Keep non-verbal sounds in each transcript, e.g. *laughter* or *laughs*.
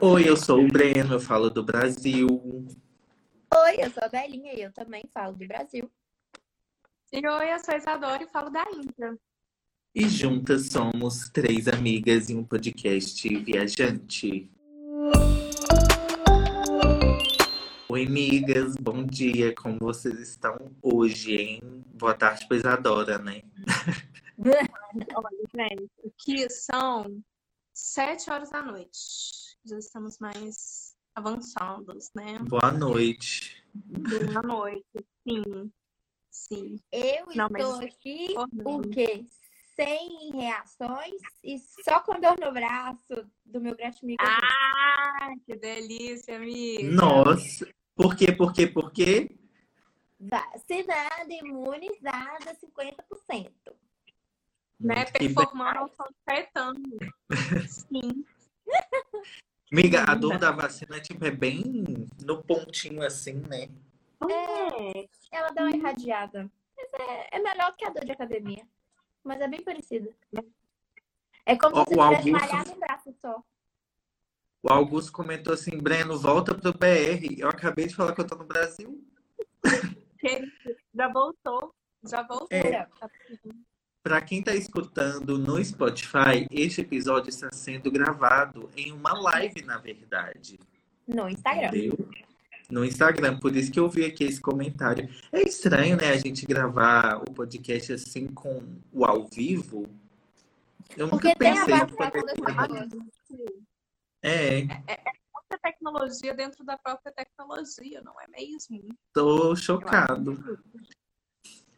Oi, eu sou o Breno, eu falo do Brasil. Oi, eu sou a Belinha e eu também falo do Brasil. E oi, eu sou a Isadora e falo da Índia. E juntas somos três amigas em um podcast viajante. Oi, amigas, bom dia, como vocês estão hoje, hein? Boa tarde pra Isadora, né? *laughs* Olha, gente, aqui são sete horas da noite. Já estamos mais avançados, né? Boa noite. Boa noite, sim. Sim. Eu Não, estou mas- aqui, o quê? Sem reações e só com dor no braço do meu gratimigo. Ah, que delícia, amiga. Nossa, por quê, por quê, por quê? Vacinada, imunizada, 50%. Né? Performando Caetano. *laughs* Sim. Amiga, a dor da vacina tipo, é bem no pontinho assim, né? É. Ela dá uma irradiada. Mas é, é melhor que a dor de academia. Mas é bem parecida. É como se você Augusto- malhado um braço só. O Augusto comentou assim, Breno, volta pro BR. Eu acabei de falar que eu tô no Brasil. Já voltou. Já voltou. É. Para quem está escutando no Spotify, este episódio está sendo gravado em uma live, na verdade. No Instagram. Entendeu? No Instagram, por isso que eu vi aqui esse comentário. É estranho, né, a gente gravar o podcast assim com o ao vivo. Eu nunca pensei em fazer. pessoas. É, Outra tecnologia dentro da própria tecnologia, não é mesmo? tô chocado.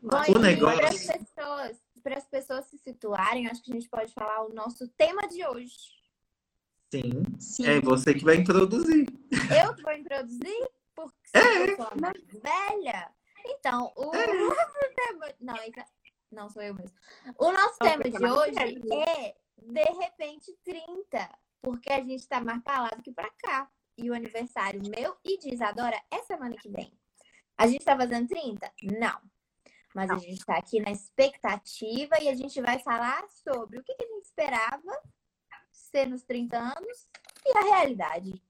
Bom, O negócio- pessoas, para as pessoas se situarem, acho que a gente pode falar o nosso tema de hoje. Sim, Sim. é você que vai introduzir. Eu que vou introduzir, porque É. eu sou a mais velha. Então, o *laughs* nosso tema. Não, isso- não sou eu mesmo. O nosso Não, tema de é mais hoje velha. é De repente 30, porque a gente tá mais pra lá do que pra cá. E o aniversário meu e de Isadora é semana que vem. A gente tá fazendo 30? Não. Mas a gente tá aqui na expectativa e a gente vai falar sobre o que, que a gente esperava ser nos 30 anos e a realidade.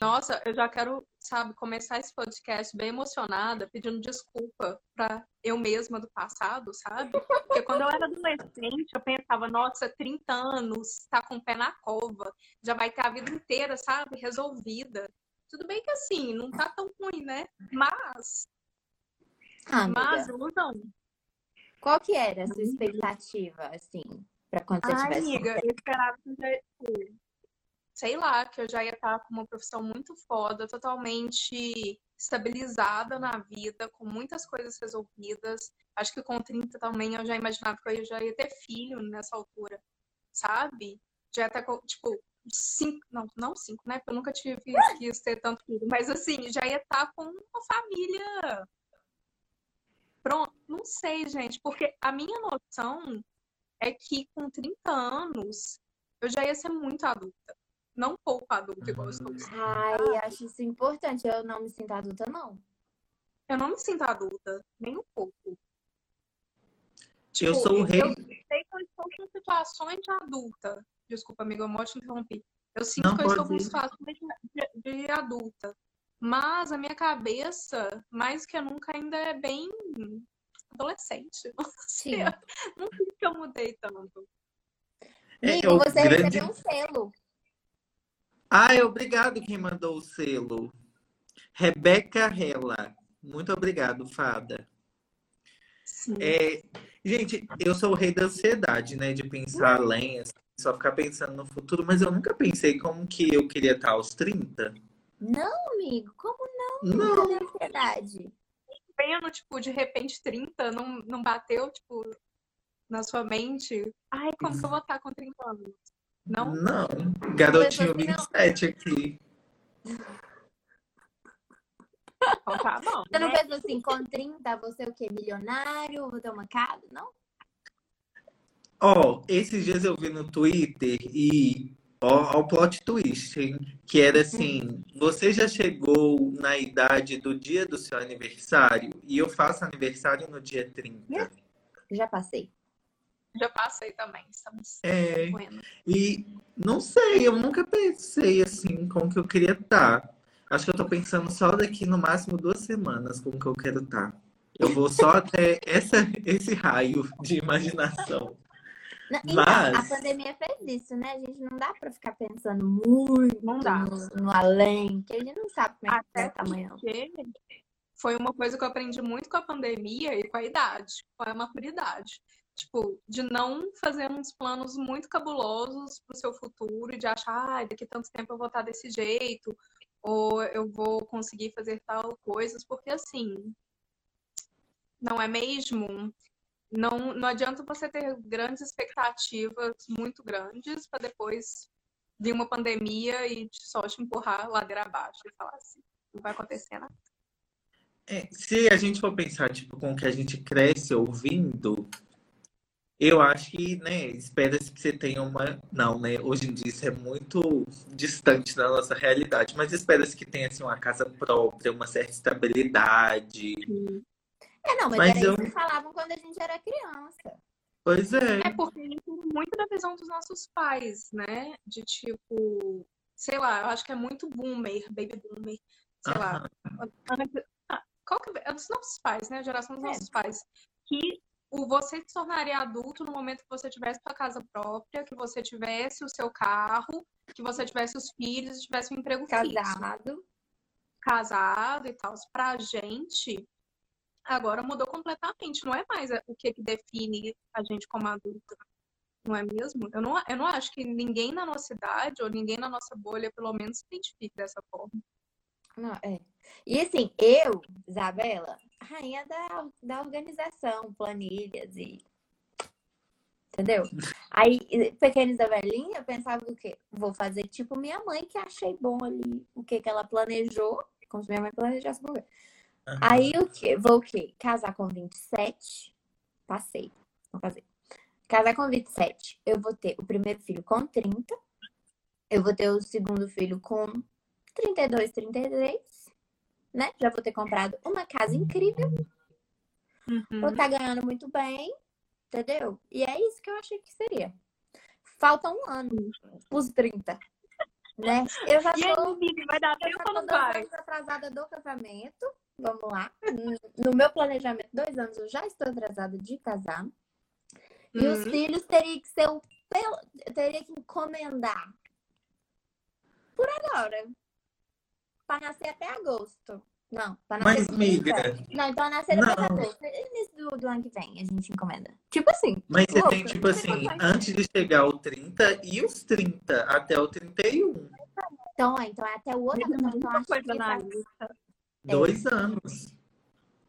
Nossa, eu já quero, sabe, começar esse podcast bem emocionada, pedindo desculpa pra eu mesma do passado, sabe? Porque quando eu era adolescente, eu pensava, nossa, 30 anos, tá com o pé na cova, já vai ter a vida inteira, sabe, resolvida. Tudo bem que assim, não tá tão ruim, né? Mas, Ah, mas, não. qual que era a sua expectativa, assim, pra quando você Ai, tivesse... amiga, eu esperava que eu já, sei lá, que eu já ia estar com uma profissão muito foda, totalmente estabilizada na vida, com muitas coisas resolvidas. Acho que com 30 também eu já imaginava que eu já ia ter filho nessa altura, sabe? Já ia estar com, tipo, cinco, não, não cinco, né? Porque eu nunca tive, quis ter tanto filho, mas assim, já ia estar com uma família. Pronto, não sei, gente, porque a minha noção é que com 30 anos eu já ia ser muito adulta. Não pouco adulta, igual eu estou. Ai, acho isso importante. Eu não me sinto adulta, não. Eu não me sinto adulta, nem um pouco. Eu Tipo, sou o rei. Eu sei que eu estou com situações de adulta. Desculpa, amigo, eu te interrompi. Eu sinto Não, que eu estou com situações de, de- de adulta. Mas a minha cabeça, mais que nunca, ainda é bem adolescente. Não *laughs* sei, Sim. não sei se eu mudei tanto. É, Amigo, o você grande- recebeu um selo. Ai, obrigado quem mandou o selo. Rebeca Rela. Muito obrigado, Fada. Sim. É, gente, eu sou o rei da ansiedade, né? De pensar além, assim, só ficar pensando no futuro, mas eu nunca pensei como que eu queria estar aos 30. Não, amigo, como Não, não? Cadê a ansiedade? vendo, tipo, de repente 30, não, não bateu, tipo, na sua mente? Ai, como que eu vou estar com 30 anos? Não? não. Garotinho Pensou assim, não. 27 aqui. Então tá bom. Você não né? pensa assim, com 30, você é o quê? Milionário? Vou ter uma casa? Não? Ó, esses dias eu vi no Twitter e ó, ó o plot twist, hein? Que era assim, você já chegou na idade do dia do seu aniversário? E eu faço aniversário no dia 30. Já passei. Já passei também, estamos é, E não sei, eu nunca pensei assim como que eu queria estar. Acho que eu tô pensando só daqui no máximo duas semanas como que eu quero estar. Eu vou só até essa, esse raio de imaginação. Não, então, Mas... a pandemia fez isso, né? A gente não dá para ficar pensando muito não dá. No, no além, que a gente não sabe como é que é amanhã. Foi uma coisa que eu aprendi muito com a pandemia e com a idade, com a maturidade. Tipo, de não fazer uns planos muito cabulosos pro seu futuro e de achar, ah, daqui tanto tempo eu vou estar desse jeito, ou eu vou conseguir fazer tal coisas, porque assim, não é mesmo? Não, não adianta você ter grandes expectativas muito grandes para depois vir uma pandemia e só te empurrar ladeira abaixo e falar assim, não vai acontecer nada. É, se a gente for pensar tipo, com o que a gente cresce ouvindo, eu acho que, né, espera-se que você tenha uma. Não, né? Hoje em dia isso é muito distante da nossa realidade, mas espera-se que tenha assim, uma casa própria, uma certa estabilidade. Sim. É, não, mas, mas era eu... isso que falavam quando a gente era criança. Pois é. É porque muito da visão dos nossos pais, né? De tipo, sei lá, eu acho que é muito boomer, baby boomer, sei lá. Qual que é? é dos nossos pais, né? A geração dos é. nossos pais. Que o você se tornaria adulto no momento que você tivesse sua casa própria, que você tivesse o seu carro, que você tivesse os filhos, tivesse um emprego casado, fixo. casado e tal. Pra gente, agora mudou completamente. Não é mais o que, define a gente como adulta. Não é mesmo? Eu não, eu não acho que ninguém na nossa idade ou ninguém na nossa bolha, pelo menos, se identifique dessa forma. Não, é. E assim, eu, Isabela, rainha da, da organização, planilhas e. Entendeu? Aí, pequena Isabelinha, eu pensava o quê? Vou fazer tipo minha mãe, que achei bom ali o que, que ela planejou, como se minha mãe planejasse por Uhum. Aí o quê? Vou o quê? Casar com 27. Passei. Vou fazer. Casar com 27. Eu vou ter o primeiro filho com 30. Eu vou ter o segundo filho com 32, 33. Né? Já vou ter comprado uma casa incrível. Uhum. Vou estar tá ganhando muito bem. Entendeu? E é isso que eu achei que seria. Falta um ano os 30. Né? Eu já tô, e aí, vai dar tempo ou não vai? atrasada do casamento. Vamos lá. No meu planejamento, dois anos, eu já estou atrasada de casar. E uhum. os filhos teriam que ser o teria que encomendar por agora. Para nascer até agosto. Não, para nascer. Mas, miga. Não, então nascer até agosto. Início do, do ano que vem a gente encomenda. Tipo assim. Mas você tem, tipo assim, antes de chegar ao 30 e os 30 até o 31. Então, então é até o outro. Então, acho que é. Dois anos.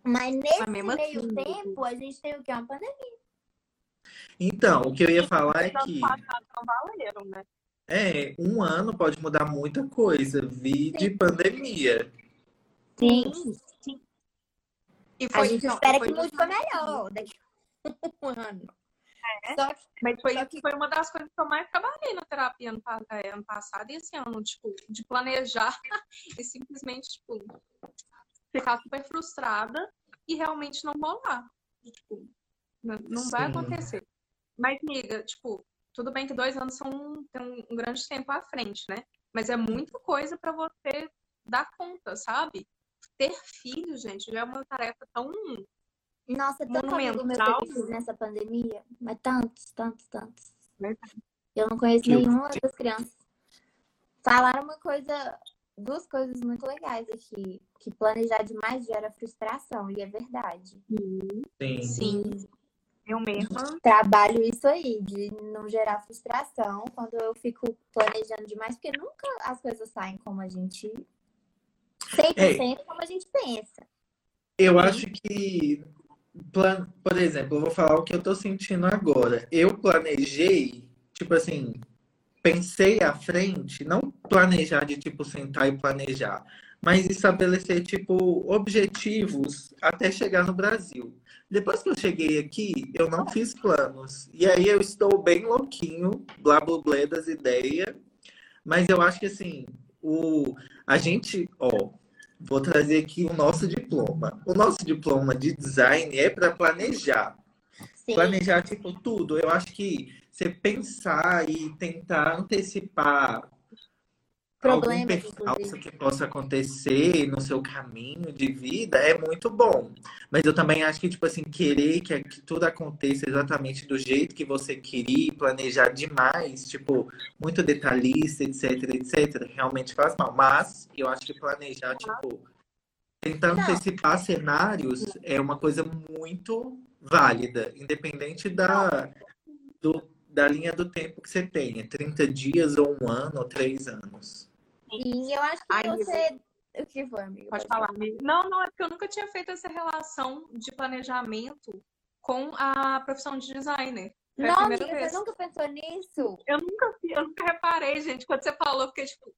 Mas nesse meio assim, tempo, a gente tem o que? Uma pandemia. Então, o que eu ia falar é que. Não valeram, né? É, um ano pode mudar muita coisa. Vi de pandemia. Sim, sim. E foi, a gente espera que mude para melhor daqui *laughs* um ano. É, só que, mas foi, que... foi uma das coisas que eu mais trabalhei na terapia ano, é, ano passado e esse ano, tipo, de planejar *laughs* e simplesmente, tipo, ficar super frustrada e realmente não rolar. Tipo, não, vai acontecer. Mas, amiga, tipo, tudo bem que dois anos são tem um, um grande tempo à frente, né? Mas é muita coisa para você dar conta, sabe? Ter filho, gente, já é uma tarefa tão nossa, tanto amigo meu que nessa pandemia, mas tantos, tantos, tantos. Eu não conheço nenhuma das crianças. Falaram uma coisa, duas coisas muito legais aqui, que planejar demais gera frustração, e é verdade. Sim. Sim. Eu mesma. Trabalho isso aí, de não gerar frustração quando eu fico planejando demais, porque nunca as coisas saem como a gente. 100% é. como a gente pensa. Eu acho que plan... por exemplo, eu vou falar o que eu tô sentindo agora. Eu planejei, tipo assim, pensei à frente, não planejar de tipo sentar e planejar, mas estabelecer tipo objetivos até chegar no Brasil. Depois que eu cheguei aqui, eu não fiz planos. E aí eu estou bem louquinho, blá blá blá das ideias. Mas eu acho que assim, o a gente, ó, Vou trazer aqui o nosso diploma. O nosso diploma de design é para planejar. Sim. Planejar, tipo, tudo. Eu acho que você pensar e tentar antecipar algum Problemas, percalço inclusive. que possa acontecer no seu caminho de vida é muito bom. Mas eu também acho que, tipo assim, querer que, que tudo aconteça exatamente do jeito que você queria, planejar demais, tipo, muito detalhista, etc, etc, realmente faz mal. Mas eu acho que planejar, tipo, tentar Não. antecipar cenários é uma coisa muito válida, independente da, do, da linha do tempo que você tenha, 30 dias ou um ano ou três anos. E eu acho que Ai, você. O que foi, amigo? Pode falar. Não, não, é porque eu nunca tinha feito essa relação de planejamento com a profissão de designer. Foi Não, amiga, vez. você nunca pensou nisso? Eu nunca, eu nunca reparei, gente. Quando você falou, eu fiquei tipo,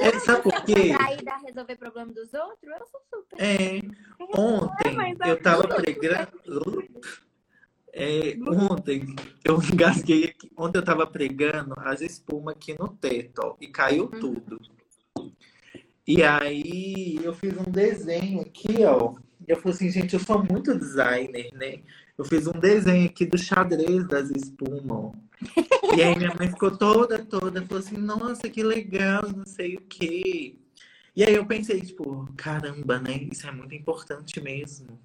É, sabe por quê? Pra dar resolver problema dos outros? Eu sou super. É, ontem é eu tava pregando. É, ontem eu engasguei aqui. Ontem eu tava pregando as espumas aqui no teto, ó, e caiu tudo. E aí eu fiz um desenho aqui, ó. Eu falei assim, gente, eu sou muito designer, né? Eu fiz um desenho aqui do xadrez das espumas, ó. E aí minha mãe ficou toda, toda, falou assim, nossa, que legal, não sei o quê. E aí eu pensei, tipo, caramba, né? Isso é muito importante mesmo.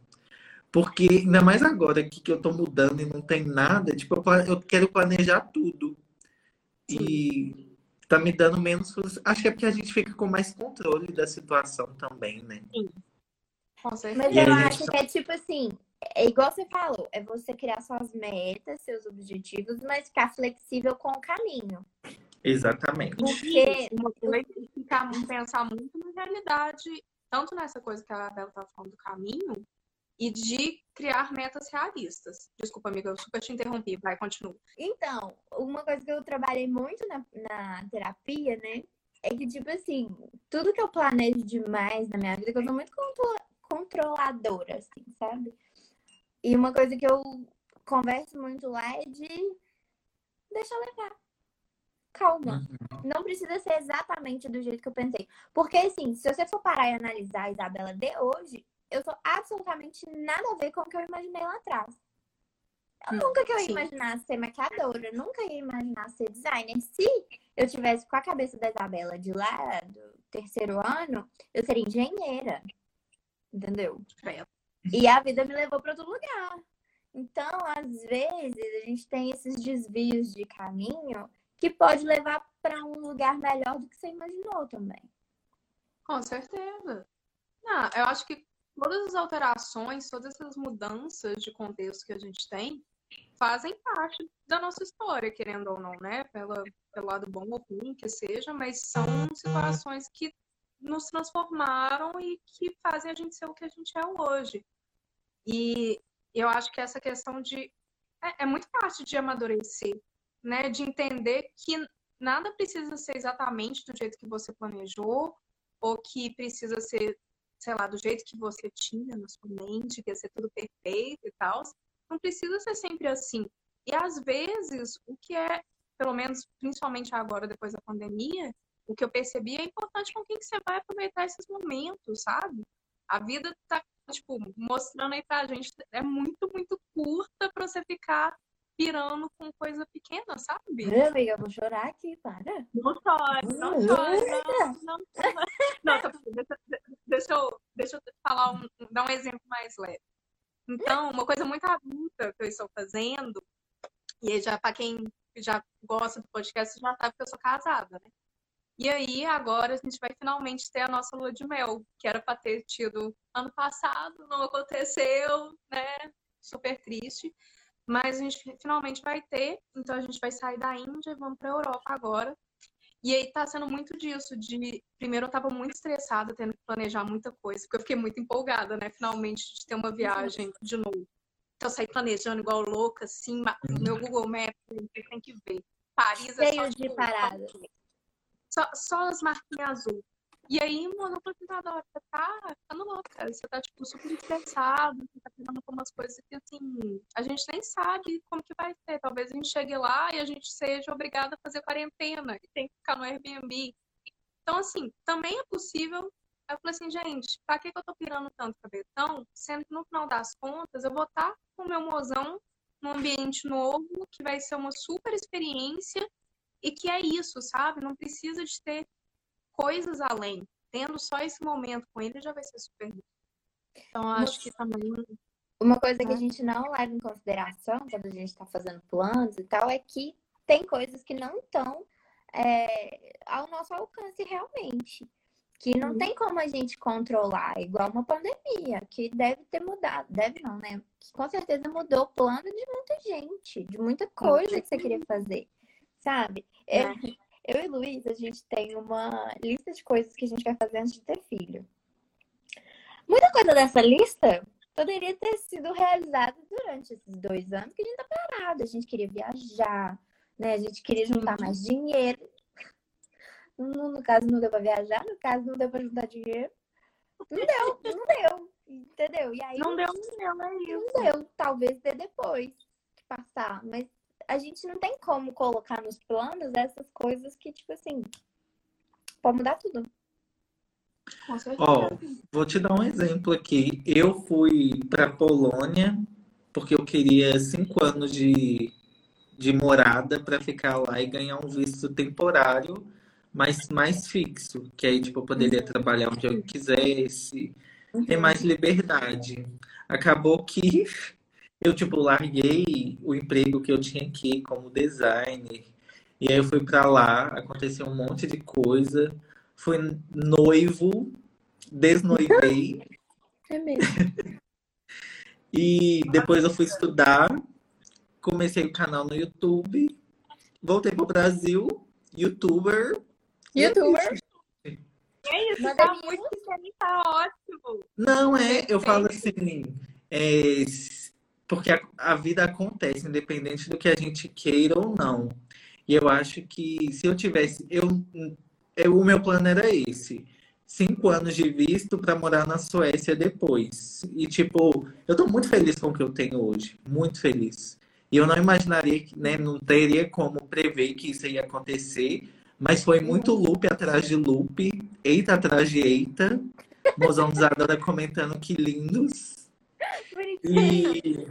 Porque, ainda mais agora que, que eu tô mudando e não tem nada, tipo, eu, eu quero planejar tudo. E tá me dando menos. Acho que é porque a gente fica com mais controle da situação também, né? com certeza. Mas E eu acho gente que é tipo assim, é igual você falou, é você criar suas metas, seus objetivos, mas ficar flexível com o caminho. Exatamente. Porque ficar, pensar muito na realidade, tanto nessa coisa que a Bela estava falando do caminho, e de criar metas realistas. Desculpa, amiga, eu super te interrompi. Vai, continua. Então, uma coisa que eu trabalhei muito na, na terapia, né? É que, tipo assim, tudo que eu planejo demais na minha vida, que eu sou muito contro- controladora, assim, sabe? E uma coisa que eu converso muito lá é de deixar levar. Calma. Não precisa ser exatamente do jeito que eu pensei. Porque, assim, se você for parar e analisar a Isabela de hoje, eu sou absolutamente nada a ver com o que eu imaginei lá atrás. Eu Hum, nunca que eu ia sim. imaginar ser maquiadora, nunca ia imaginar ser designer. Se eu tivesse com a cabeça da Isabela de lá, do terceiro ano, eu seria engenheira. Entendeu? E a vida me levou para outro lugar. Então, às vezes, a gente tem esses desvios de caminho que pode levar para um lugar melhor do que você imaginou também. Com certeza. Não, eu acho que todas as alterações, todas essas mudanças de contexto que a gente tem, fazem parte da nossa história, querendo ou não, né? Pela, pelo lado bom ou ruim que seja, mas são situações que nos transformaram e que fazem a gente ser o que a gente é hoje. E eu acho que essa questão de. É, é muito parte de amadurecer, né? De entender que nada precisa ser exatamente do jeito que você planejou, ou que precisa ser, sei lá, do jeito que você tinha na sua mente, que ia ser tudo perfeito e tal. Não precisa ser sempre assim. E às vezes, o que é, pelo menos, principalmente agora, depois da pandemia, o que eu percebi é importante com quem que você vai aproveitar esses momentos, sabe? A vida tá, tipo, mostrando aí pra gente, é muito, muito curta pra você ficar pirando com coisa pequena, sabe? Amiga, eu vou chorar aqui, para. Não chore, não chore, não, não, não. Tá deixa, eu, deixa eu falar um, dar um exemplo mais leve. Então, uma coisa muito adulta que eu estou fazendo, e já para quem já gosta do podcast, já sabe que eu sou casada, né? E aí, agora a gente vai finalmente ter a nossa lua de mel, que era para ter tido ano passado, não aconteceu, né? Super triste. Mas a gente finalmente vai ter, então a gente vai sair da Índia e vamos para a Europa agora. E aí tá sendo muito disso, de primeiro eu tava muito estressada, tendo que planejar muita coisa, porque eu fiquei muito empolgada, né, finalmente de ter uma viagem de novo. Então eu saí planejando igual louca, assim, no meu Google Maps, tem que ver. Paris é só, Cheio de tipo, paradas. Só, só as marquinhas azul. E aí, mano, eu falei, assim, Isadora, você tá ficando louca, você tá, tipo, super estressado, você tá pegando algumas coisas que, assim, a gente nem sabe como que vai ser. Talvez a gente chegue lá e a gente seja obrigada a fazer quarentena e tem que ficar no Airbnb. Então, assim, também é possível. Aí eu falei assim, gente, pra que, que eu tô pirando tanto cabeção? Sendo que no final das contas eu vou estar com o meu mozão num ambiente novo, que vai ser uma super experiência e que é isso, sabe? Não precisa de ter coisas além. Tendo só esse momento com ele já vai ser super. Então, acho que também uma coisa que a gente não leva em consideração quando a gente está fazendo planos e tal é que tem coisas que não estão é, ao nosso alcance realmente. Que não tem como a gente controlar, igual uma pandemia, que deve ter mudado. Deve não, né? Que com certeza mudou o plano de muita gente, de muita coisa que você queria fazer. Sabe? É. *laughs* Eu e Luiz, a gente tem uma lista de coisas que a gente vai fazer antes de ter filho. Muita coisa dessa lista poderia ter sido realizado durante esses dois anos que a gente tá parado. A gente queria viajar, né? A gente queria juntar mais dinheiro. No, no caso, não deu para viajar, no caso, não deu para juntar dinheiro. Não deu, não deu. Entendeu? E aí, não deu, não deu, é isso. Não deu. Talvez dê depois que passar. Mas a gente não tem como colocar nos planos essas coisas que, tipo assim, pode mudar tudo. Ó, vou te dar um exemplo aqui. Eu fui para Polônia porque eu queria cinco anos de, de morada para ficar lá e ganhar um visto temporário, mas mais fixo, que aí tipo eu poderia trabalhar onde eu quisesse, ter uhum. mais liberdade. Acabou que eu tipo larguei o emprego que eu tinha aqui como designer e aí eu fui para lá, aconteceu um monte de coisa fui noivo, desnoivei. É mesmo. *laughs* e depois eu fui estudar, comecei o canal no YouTube, voltei pro Brasil, youtuber. Youtuber. É isso, tá muito tá ótimo. Não, é, eu falo assim, é, porque a, a vida acontece, independente do que a gente queira ou não. E eu acho que se eu tivesse, eu eu, o meu plano era esse. Cinco anos de visto para morar na Suécia depois. E, tipo, eu tô muito feliz com o que eu tenho hoje. Muito feliz. E eu não imaginaria, né? Não teria como prever que isso ia acontecer. Mas foi muito loop atrás de loop, eita atrás de eita. Mozão comentando que lindos. *laughs*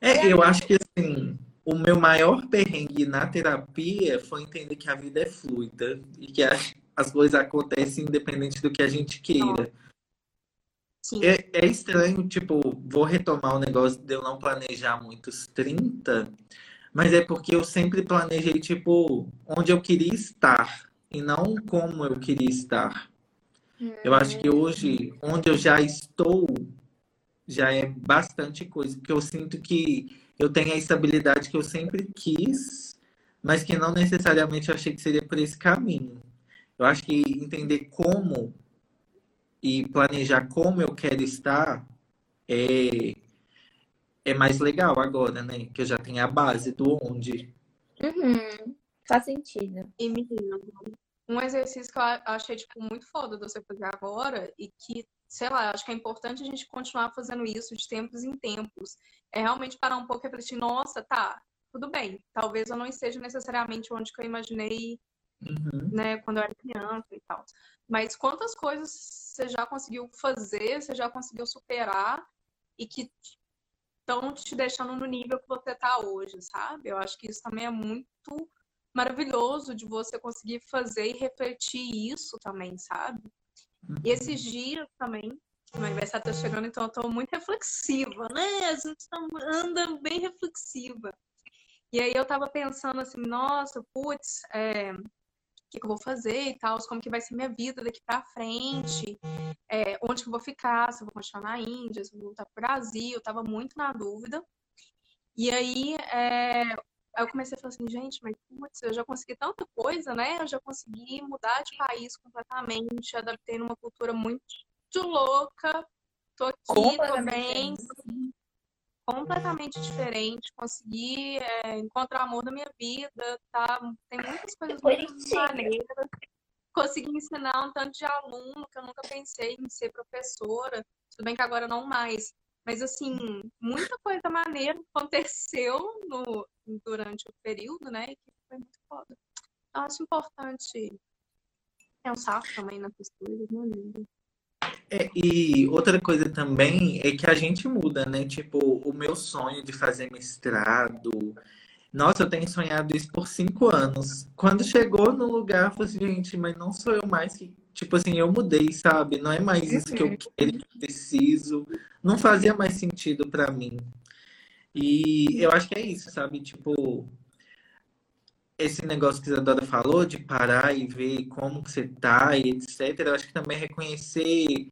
E é, eu acho que assim, o meu maior perrengue na terapia foi entender que a vida é fluida e que as, as coisas acontecem independente do que a gente queira. É, é, estranho, tipo, vou retomar o negócio de eu não planejar muitos 30, mas é porque eu sempre planejei, tipo, onde eu queria estar e não como eu queria estar. Eu acho que hoje, onde eu já estou, já é bastante coisa, porque eu sinto que eu tenho a estabilidade que eu sempre quis, mas que não necessariamente eu achei que seria por esse caminho. Eu acho que entender como e planejar como eu quero estar é, é mais legal agora, né? Que eu já tenho a base do onde. Uhum. Faz sentido. E menino, um exercício que eu achei tipo, muito foda de você fazer agora e que sei lá, acho que é importante a gente continuar fazendo isso de tempos em tempos. É realmente parar um pouco e refletir, nossa, tá, tudo bem, talvez eu não esteja necessariamente onde que eu imaginei, uhum. né, quando eu era criança e tal. Mas quantas coisas você já conseguiu fazer, você já conseguiu superar e que estão te deixando no nível que você está hoje, sabe? Eu acho que isso também é muito maravilhoso de você conseguir fazer e refletir isso também, sabe? E esses dias também, meu aniversário tá chegando, então eu tô muito reflexiva, né? A gente tá, anda bem reflexiva. E aí eu tava pensando assim, nossa, putz, é, o que, eu vou fazer e tal, como que vai ser minha vida daqui para frente, é, onde que eu vou ficar, se eu vou continuar na Índia, se eu vou voltar pro Brasil, eu tava muito na dúvida. E aí, é, Aí eu comecei a falar assim, gente, mas putz, eu já consegui tanta coisa, né? Eu já consegui mudar de país completamente, adaptei numa cultura muito louca, tô aqui, tô bem, completamente diferente, consegui é, encontrar amor na minha vida, tá? Tem muitas coisas muito maneiras. Consegui ensinar um tanto de aluno que eu nunca pensei em ser professora, tudo bem que agora não mais, mas, assim, muita coisa maneira aconteceu no, durante o período, né? E que foi muito foda. Eu acho importante pensar também nessas coisas, né, É, e outra coisa também é que a gente muda, né? Tipo, o meu sonho de fazer mestrado. Nossa, eu tenho sonhado isso por cinco anos. Quando chegou no lugar, eu falei assim, gente, mas não sou eu mais que. Tipo assim, eu mudei, sabe? Não é mais isso que eu quero, que eu preciso. Não fazia mais sentido para mim. E eu acho que é isso, sabe? Tipo, esse negócio que a Isadora falou de parar e ver como que você tá e etc. Eu acho que também reconhecer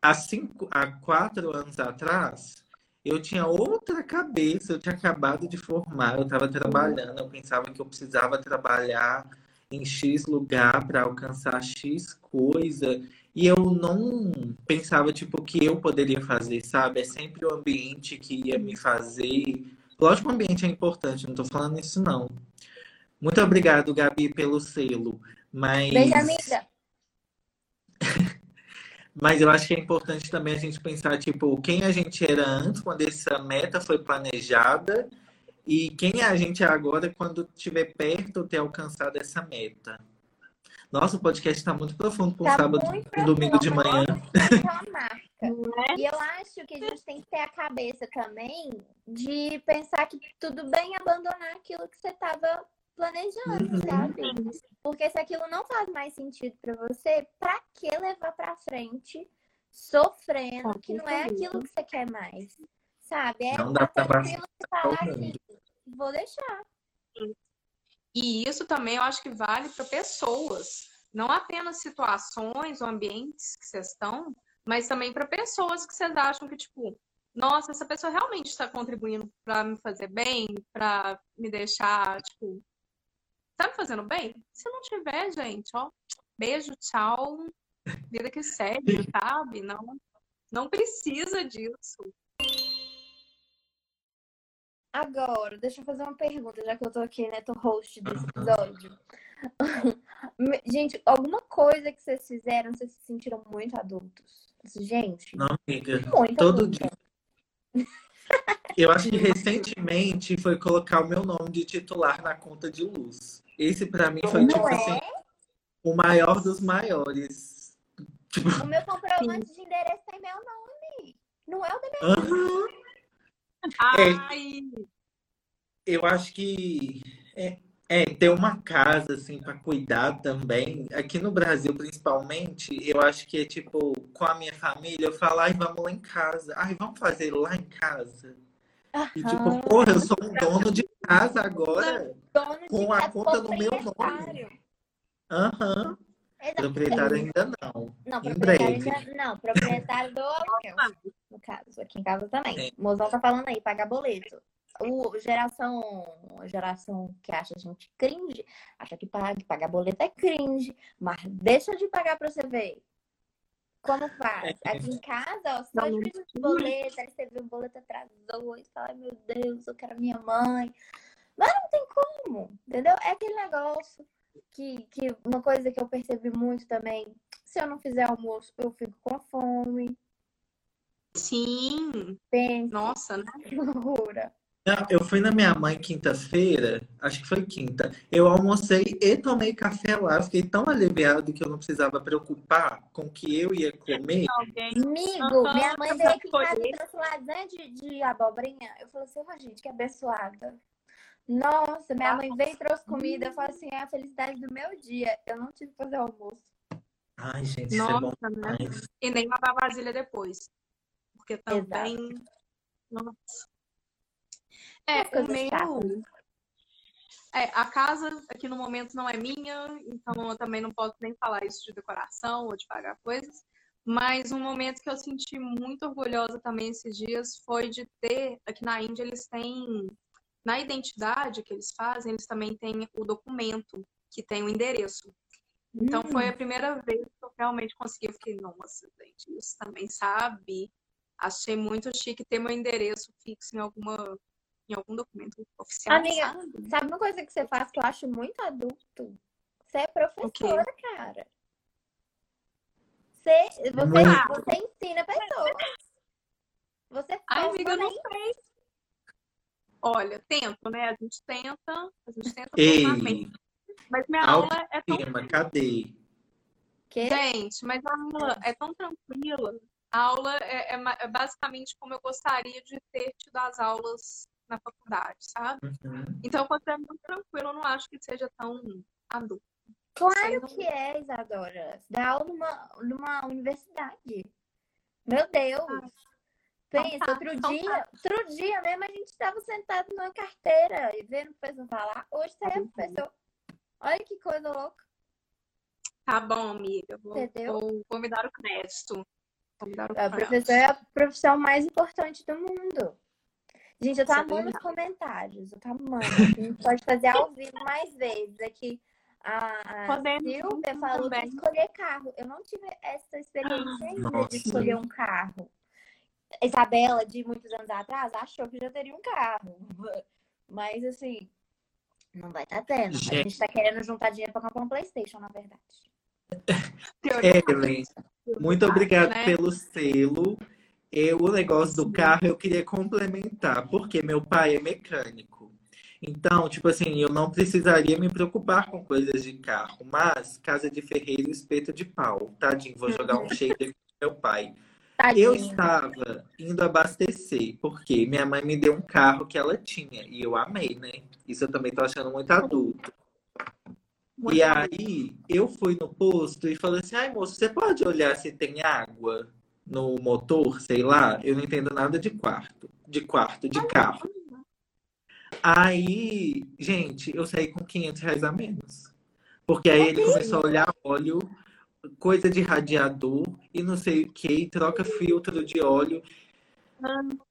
há cinco, há quatro anos atrás, eu tinha outra cabeça, eu tinha acabado de formar, eu estava trabalhando, eu pensava que eu precisava trabalhar em X lugar para alcançar X coisa, e eu não pensava, tipo, o que eu poderia fazer, sabe? É sempre o ambiente que ia me fazer. Lógico o ambiente é importante, não estou falando isso, não. Muito obrigado, Gabi, pelo selo. Mas... Beijo, amiga. Mas eu acho que é importante também a gente pensar, tipo, quem a gente era antes, quando essa meta foi planejada, e quem a gente é agora quando estiver perto ter alcançado essa meta. Nossa, o podcast está muito profundo para um Tá sábado e domingo de manhã. É uma marca. *laughs* Não é? E eu acho que a gente tem que ter a cabeça também de pensar que tudo bem abandonar aquilo que você estava planejando, Uhum. sabe? Porque se aquilo não faz mais sentido para você, pra que levar pra frente sofrendo que não é aquilo que você quer mais? Sabe? É Não dá e falar assim, vou deixar. E isso também eu acho que vale para pessoas, não apenas situações ou ambientes que vocês estão, mas também para pessoas que vocês acham que, tipo, nossa, essa pessoa realmente está contribuindo para me fazer bem, para me deixar, tipo, tá me fazendo bem? Se não tiver, gente, ó, beijo, tchau, vida que segue, *laughs* sabe? Não, não precisa disso. Agora, deixa eu fazer uma pergunta, já que eu tô aqui, né? Tô host desse episódio. *laughs* Gente, alguma coisa que vocês fizeram, vocês se sentiram muito adultos? Gente, Não, amiga. muito Todo dia. Eu acho que recentemente foi colocar o meu nome de titular na conta de luz. Esse pra mim foi Não tipo é? assim, o maior dos maiores. Tipo, O meu comprovante de endereço tem meu nome. Não é o da minha aham. Ai, eu acho que é, é ter uma casa assim para cuidar também. Aqui no Brasil, principalmente, eu acho que é tipo com a minha família, eu falo, ai, vamos lá em casa. Ai, vamos fazer lá em casa. E tipo, porra, eu sou um dono de casa agora. dono com a conta no meu proprietário. Aham. Exato. Proprietário ainda não. Não, proprietário ainda- não, proprietário do aluguel, no caso, aqui em casa também. O mozão tá falando aí, pagar boleto. O geração, a geração que acha a gente cringe, acha que paga, que pagar boleto é cringe, mas deixa de pagar pra você ver. Como faz? É. Aqui em casa, ó, só de de boleto, aí você vê o boleto atrasou, e fala, ai meu Deus, eu quero minha mãe. Mas não tem como, entendeu? É aquele negócio que, que uma coisa que eu percebi muito também, se eu não fizer almoço, eu fico com fome. sim, Pensa, nossa, né? que *laughs* loucura. Não, eu fui na minha mãe quinta-feira, acho que foi quinta. Eu almocei e tomei café lá. Eu Fiquei tão aliviado que eu não precisava preocupar com o que eu ia comer. Amigo, Aham, minha mãe veio aqui e trouxe lasanha de, de abobrinha. Eu falei assim, "Ô, gente, que abençoada. Nossa, minha mãe veio e trouxe comida. Eu falei assim, é a felicidade do meu dia. Eu não tive que fazer almoço. Ai, gente, isso é bom Nossa, né? E nem lavar a vasilha depois. Porque também. Nossa. É, o meu. chata. É, a casa aqui no momento não é minha, então eu também não posso nem falar isso de decoração ou de pagar coisas. Mas um momento que eu senti muito orgulhosa também esses dias foi de ter, aqui na Índia, eles têm, na identidade que eles fazem, eles também têm o documento que tem o endereço. Então foi a primeira vez que eu realmente consegui. Eu fiquei, nossa, gente, isso também sabe. Achei muito chique ter meu endereço fixo em alguma, em algum documento oficial, Amiga, sabe? Sabe uma coisa que você faz que eu acho muito adulto? Você é professora, cara. Você, você, você ensina pessoas. Você Ai, faz amiga, eu não. Olha, tento, né? A gente tenta, a gente tenta Ei. Mas minha aula é tão autoestima, cadê? Que? Gente, mas a aula é tão tranquila. A aula é, é é basicamente como eu gostaria de ter tido as aulas na faculdade, sabe? Uhum. Então, quando é muito tranquilo, eu não acho que seja tão adulto. Claro Sei que é, Isadora. Dá aula numa, numa universidade. Meu Deus. Pensa, tá, outro então dia, outro dia mesmo a gente estava sentado numa carteira e vendo o professor falar. Hoje é professor. Olha que coisa louca. Tá bom, amiga. Vou, Entendeu? vou, vou me dar o crédito. Vou me dar o A crédito. professor é a profissão mais importante do mundo. Gente, eu tô Isso é amando os comentários. Eu tô amando. A gente pode fazer ao vivo mais vezes. Aqui a, a Podemos Silvia falou de escolher carro. Eu não tive essa experiência ainda Nossa. de escolher um carro. A Isabela, de muitos anos atrás, achou que já teria um carro. *laughs* Mas, assim, não vai estar tendo. A Gente. gente tá querendo juntar dinheiro pra comprar um Playstation, na verdade. *laughs* Ellen, muito obrigado né? pelo selo. Eu, o negócio do carro eu queria complementar, porque meu pai é mecânico. Então, tipo assim, eu não precisaria me preocupar com coisas de carro, mas casa de ferreiro, espeto de pau. Tadinho, vou jogar um shader pro meu pai. Eu Tadinho. estava indo abastecer, porque minha mãe me deu um carro que ela tinha, e eu amei, né? Isso eu também tô achando muito adulto. Muito E aí, eu fui no posto e falei assim: ai, moço, você pode olhar se tem água no motor, sei lá? Eu não entendo nada de quarto, de quarto, de carro. Aí, gente, eu saí com 500 reais a menos. Porque aí ele começou a olhar óleo, coisa de radiador e não sei o que, troca filtro de óleo.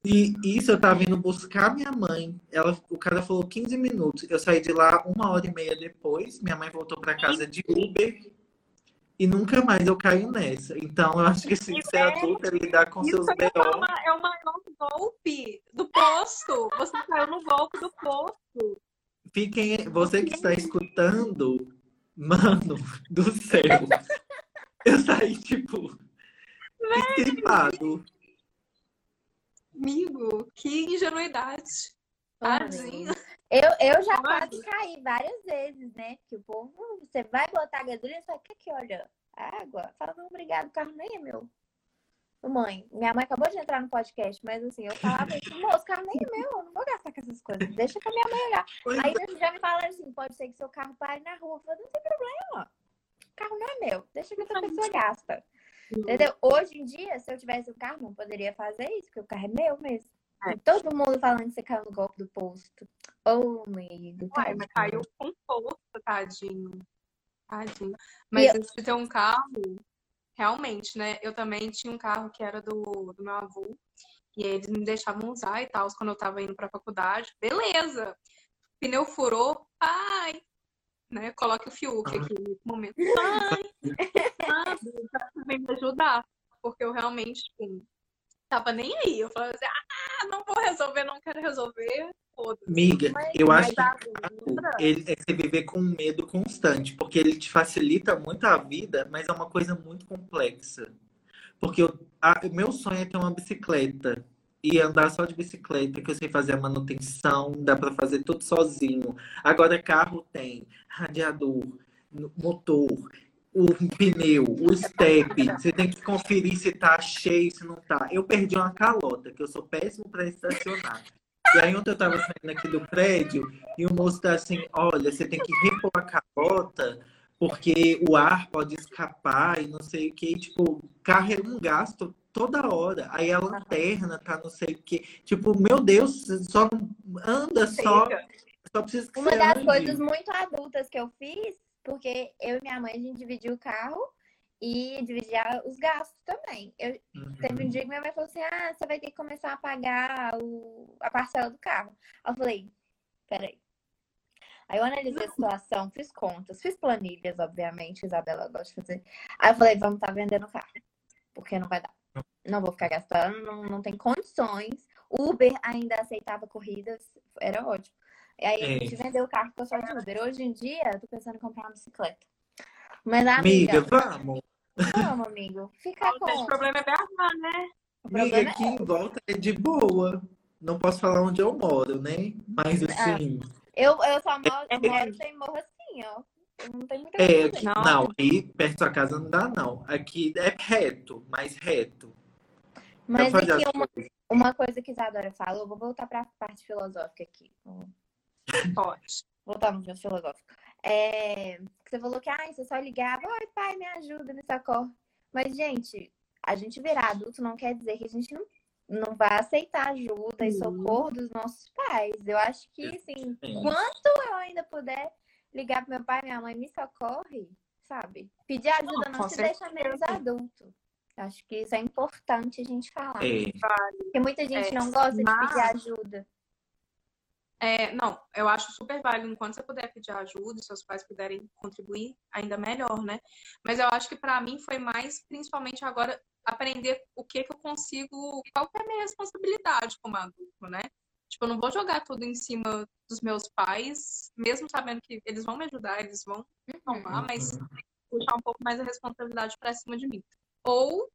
E isso eu tava indo buscar minha mãe. Ela, o cara falou 15 minutos. Eu saí de lá uma hora e meia depois. Minha mãe voltou pra casa de Uber. E nunca mais eu caio nessa. Então, eu acho que se ser adulto é lidar com seus é B.O. uma, é o maior golpe do posto. Você caiu no golpe do posto. Fiquem, você que está escutando, mano do céu. Eu saí, tipo, estripado. Amigo, que ingenuidade. Eu, eu já quase caí várias vezes, né? Porque o povo, você vai botar gasolina e fala, quer que olha? Água? Fala, não, obrigado, o carro nem é meu. Mãe, minha mãe acabou de entrar no podcast, mas assim, eu falava assim, moço, o carro nem é meu, eu não vou gastar com essas coisas, deixa pra minha mãe olhar. Pois Aí eles já me falaram assim, pode ser que seu carro pare na rua. Eu falei, não tem problema, o carro não é meu, deixa que outra pessoa gasta. Entendeu? Hoje em dia, se eu tivesse o carro, não poderia fazer isso, porque o carro é meu mesmo. É. Todo mundo falando que você caiu no golpe do posto. Ô, amigo. Uai, mas caiu com força, tadinho. Tadinho. Mas E- se ter um carro, realmente, né? Eu também tinha um carro que era do, do meu avô. E eles me deixavam usar e tal, quando eu tava indo pra faculdade. Beleza! Pneu furou, ai! Né? Coloque o Fiuk aqui *laughs* nesse momento. Ai! Também *laughs* me ajudar. Porque eu realmente, tipo, tava nem aí. Eu falava assim, ah, não vou resolver, não quero resolver. Amiga, Mas- eu acho Mas que a carro, outra- ele é você viver com um medo constante, porque ele te facilita muito a vida, mas é uma coisa muito complexa. Porque eu, a- meu sonho é ter uma bicicleta e andar só de bicicleta, que eu sei fazer a manutenção, dá pra fazer tudo sozinho. Agora, carro tem radiador, motor, o pneu, o step, você tem que conferir se tá cheio, se não tá. Eu perdi uma calota, que eu sou péssimo pra estacionar. E aí ontem eu tava saindo aqui do prédio e o moço tá assim, olha, você tem que repor a calota porque o ar pode escapar e não sei o que. Tipo, carro é um gasto toda hora. Aí a lanterna tá não sei o que. Tipo, meu Deus, só anda, só, só precisa que Uma das ande. coisas muito adultas que eu fiz, porque eu e minha mãe, a gente dividiu o carro e dividia os gastos também. Eu, Uhum. Teve um dia que minha mãe falou assim: ah, você vai ter que começar a pagar o, a parcela do carro. Eu falei: peraí. Aí eu analisei a situação, fiz contas, fiz planilhas, obviamente, Isabela gosta de fazer. Aí eu falei: vamos estar vendendo o carro, porque não vai dar. Não vou ficar gastando, não, não tem condições. Uber ainda aceitava corridas, era ótimo. E aí a É. gente vendeu o carro ficou só de Uber. Hoje em dia, eu tô pensando em comprar uma bicicleta. Mas, amiga, Amiga, vamos. vamos, amigo. Fica O com. problema é viajar, né? O Amiga, aqui em volta é de boa. Não posso falar onde eu moro, né? Mas assim, Eu, eu só moro, eu moro sem morro assim, ó. Não tem muita É, coisa. aqui, Não. não, aí perto da sua casa não dá, não. Aqui é reto, mais reto. Mas aqui uma, coisas. uma coisa que Isadora falou, vou voltar para a parte filosófica aqui. Pode. Voltar no filosófico. É, você falou que ah, você só ligava, oi pai, me ajuda me socorre. Mas, gente, a gente virar adulto não quer dizer que a gente não, não vai aceitar ajuda e Sim. socorro dos nossos pais. Eu acho que, assim, Sim. quanto eu ainda puder ligar pro meu pai, minha mãe, me socorre, sabe? Pedir ajuda Não, não te deixa menos adulto. Acho que isso é importante a gente falar. É. Porque muita gente É, não gosta de mas- pedir ajuda. É, não, eu acho super válido enquanto você puder pedir ajuda e seus pais puderem contribuir, ainda melhor, né? Mas eu acho que pra mim foi mais, principalmente agora, aprender o que que eu consigo, qual que é a minha responsabilidade como adulto, né? Tipo, eu não vou jogar tudo em cima dos meus pais, mesmo sabendo que eles vão me ajudar, eles vão me salvar, mas puxar um pouco mais a responsabilidade pra cima de mim. Ou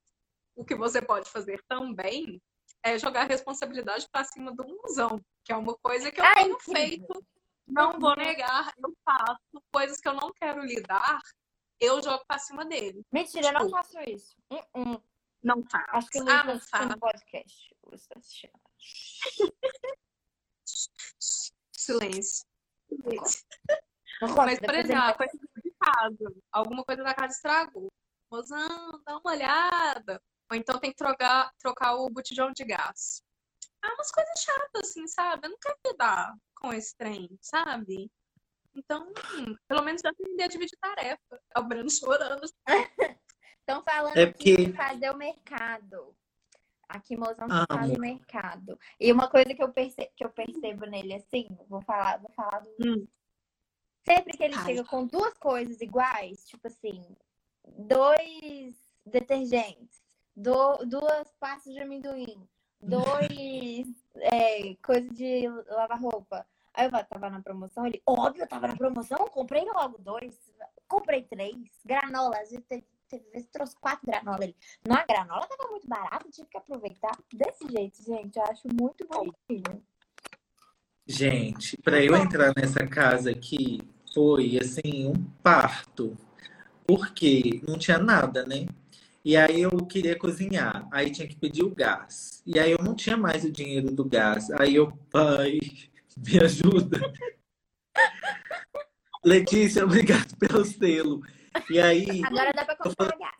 o que você pode fazer também é jogar a responsabilidade pra cima do musão, que é uma coisa que eu Ah, tenho incrível. feito, não vou negar, eu faço coisas que eu não quero lidar, eu jogo pra cima dele. Mentira, eu não Tipo, faço isso. Hum, hum. Não faço. Acho que o ah, não tá faço. podcast. O Luiz tá. Silêncio. Conta, Mas, por exemplo, vai- coisa de casa. Alguma coisa da casa estragou. Mozão, dá uma olhada. Ou então tem que trocar, trocar o botijão de gás. Ah, umas coisas chatas, assim, sabe? Eu não quero lidar com esse trem, sabe? Então, hum, pelo menos já aprendi a dividir tarefa. É o Breno chorando. *laughs* Estão falando É aqui porque- de fazer o mercado. Aqui, mozão, que faz o mercado. E uma coisa que eu, perce... que eu percebo nele, assim, vou falar, vou falar do... Hum. Sempre que ele Ai. chega com duas coisas iguais, tipo assim, dois detergentes, do... duas pastas de amendoim, dois *laughs* é, coisas de lavar roupa. Aí eu falo, tava na promoção? Ele, óbvio, tava na promoção, comprei logo dois, comprei três, granola, às vezes teve, teve trouxe quatro granola. Ele, não, a granola tava muito barata, tive que aproveitar. Desse jeito, gente, eu acho muito bonitinho. Gente, para eu entrar nessa casa aqui foi assim um parto, porque não tinha nada, né? E aí eu queria cozinhar, aí tinha que pedir o gás. E aí eu não tinha mais o dinheiro do gás. Aí eu, pai, *laughs* me ajuda. *laughs* Letícia, obrigado *laughs* pelo selo. E aí Agora dá pra comprar gás.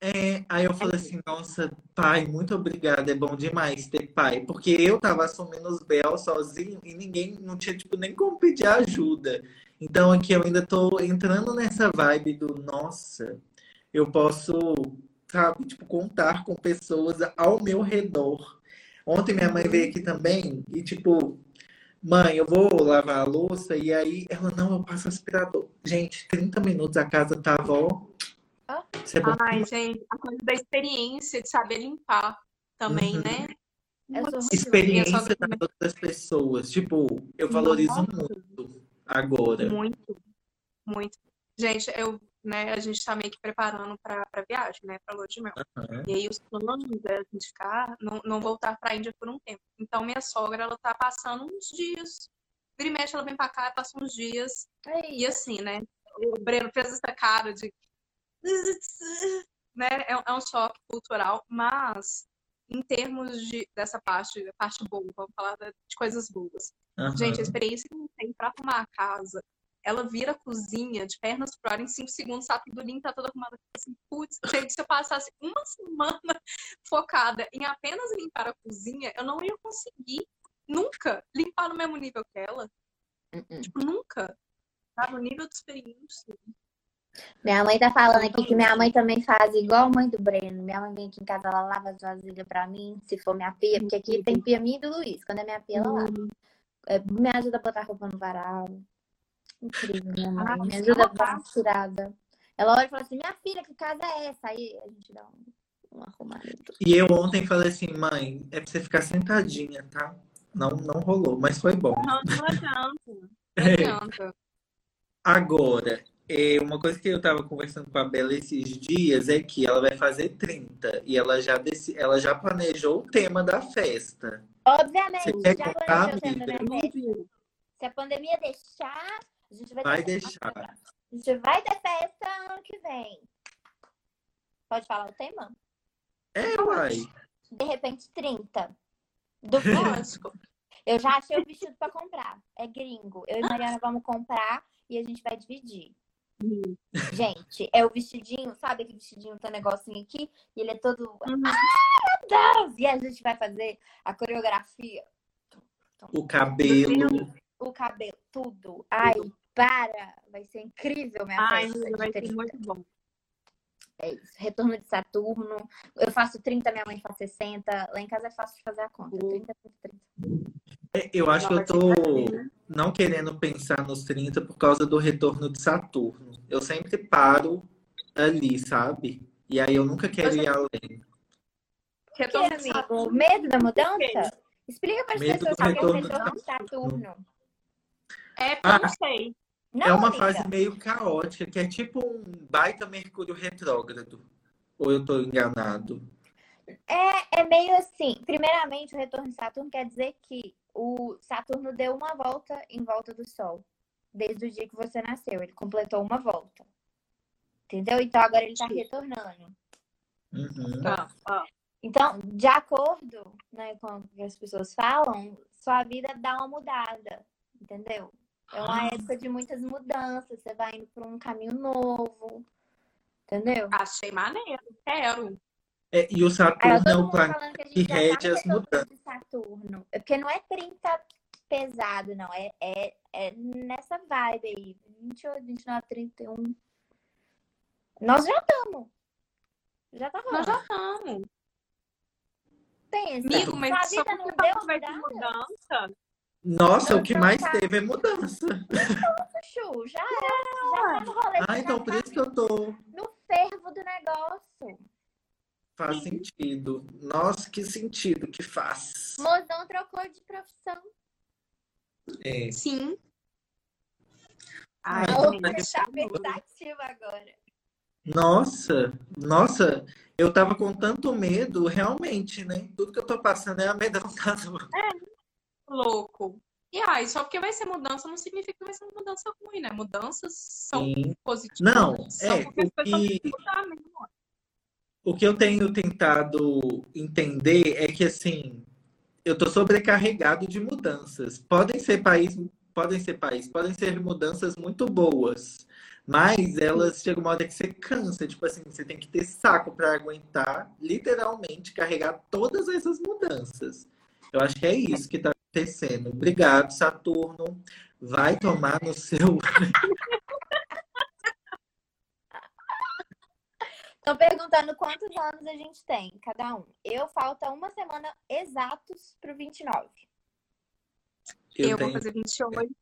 é, aí eu falei assim, nossa, pai, muito obrigada, é bom demais ter pai. Porque eu tava assumindo os BL sozinho e ninguém, não tinha, tipo, nem como pedir ajuda. Então aqui eu ainda tô entrando nessa vibe do, nossa, eu posso, sabe, tipo, contar com pessoas ao meu redor. Ontem minha mãe veio aqui também e, tipo, mãe, eu vou lavar a louça e aí ela, não, eu passo aspirador. Gente, 30 minutos a casa tava, ó. Ah. É Ai, gente, a coisa da experiência de saber limpar também, Uhum. né? Muito ruim. experiência sogra das outras pessoas. Tipo, eu valorizo Nossa. muito agora. Muito, muito. Gente, eu, né, a gente tá meio que preparando pra, pra viagem, né, pra lua de mel. Aham. E aí os planos é a gente ficar, não, não voltar pra Índia por um tempo. Então minha sogra, ela tá passando uns dias. Vira e mexe, ela vem pra cá, passa uns dias. E assim, né, o Breno fez essa cara de... Né, é, é um choque cultural, mas em termos de, dessa parte, a parte boa, vamos falar de coisas boas. Aham. Gente, a experiência que tem pra arrumar a casa, ela vira a cozinha de pernas pro ar em 5 segundos, tá tudo limpo, tá tudo arrumado. Assim, putz, gente, se eu passasse uma semana *laughs* focada em apenas limpar a cozinha, eu não ia conseguir nunca limpar no mesmo nível que ela. Uh-uh. Tipo, nunca. Tá no nível de experiência. Minha mãe tá falando aqui que minha mãe também faz igual a mãe do Breno. Minha mãe vem aqui em casa, ela lava as vasilhas pra mim, se for minha pia, porque aqui tem pia minha e do Luiz. Quando é minha pia, ela lava. É, me ajuda a botar roupa no varal. Incrível, minha mãe. Ah, Me ajuda a ela dar uma tirada. Ela olha e fala assim: Minha filha, que casa é essa? Aí a gente dá um, um arrumado. E eu ontem falei assim, mãe, é pra você ficar sentadinha, tá? Não, não rolou, mas foi bom. Não, não adianta. *laughs* Não É. adianta. Agora, é, uma coisa que eu tava conversando com a Bela esses dias é que ela vai fazer 30 e ela já, deci- ela já planejou o tema da festa. Obviamente, já planejou o tempo da festa. Se a pandemia deixar, a gente vai, Vai ter- deixar. A gente vai ter festa ano que vem. Pode falar o tema? É, uai. De repente, 30. Do Lógico. *laughs* Eu já achei o vestido pra comprar. É gringo. Eu e Mariana vamos comprar e a gente vai dividir. Hum. Gente, é o vestidinho, sabe aquele vestidinho tem um negocinho aqui? E ele é todo. Uhum. Meu Deus! E a gente vai fazer a coreografia, O cabelo. o cabelo, tudo. Ai, para! Vai ser incrível, minha Ai, festa. vai ser 30. muito bom. É isso. Retorno de Saturno. Eu faço 30, minha mãe faz 60. Lá em casa é fácil de fazer a conta. 30, 30, 30. É, Eu acho que eu tô não querendo pensar nos 30 por causa do retorno de Saturno. Eu sempre paro ali, sabe? E aí eu nunca quero ir além. Que, Retorno de amigo? Saturno. Medo da mudança? Explica para as pessoas o que é o retorno de retorno de Saturno. É, porque eu não sei. Não, é uma amiga. fase meio caótica, que é tipo um baita Mercúrio retrógrado. Ou eu tô enganado? É meio assim. Primeiramente, o retorno de Saturno quer dizer que o Saturno deu uma volta em volta do Sol. Desde o dia que você nasceu. Ele completou uma volta. Entendeu? Então agora ele tá retornando. Uhum. Tá, ó. Então, de acordo né, com o que as pessoas falam, sua vida dá uma mudada. Entendeu? É uma época de muitas mudanças. Você vai indo para um caminho novo. Entendeu? Achei maneiro. Quero. É, e o ó, Saturno é o planeta que tá rege as mudanças. Saturno. É porque não é 30 pesado, não. É, é, é nessa vibe aí. 28, 29, 31. Nós já estamos. Já tá Nós já estamos. Pensa. Amigo, mas Sua vida não deu mudança. Nossa, o que Então mais tá. teve é mudança. Chu, já era. Já tá no rolê. Ah, então por isso que eu tô. no fervo do negócio. Faz sentido. Nossa, que sentido que faz. Mozão trocou de profissão. É. Sim. Ai, A outra tá pensativa agora. Nossa, nossa, eu tava com tanto medo, realmente, né? Tudo que eu tô passando é amedrontador. Louco. E aí, só porque vai ser mudança não significa que vai ser uma mudança ruim, né? Mudanças são Sim. positivas. Não, são é, porque o que- mudar mesmo. O que eu tenho tentado entender é que, assim, eu tô sobrecarregado de mudanças. Podem ser país, podem ser país, podem ser mudanças muito boas, mas elas chegam uma hora que você cansa, tipo assim, você tem que ter saco para aguentar, literalmente, carregar todas essas mudanças. Eu acho que é isso que tá acontecendo. Obrigado, Saturno. Vai tomar no seu. *laughs* Estão perguntando quantos anos a gente tem, cada um. Eu falta uma semana exatos pro 29. Eu, Eu vou tenho, fazer 28.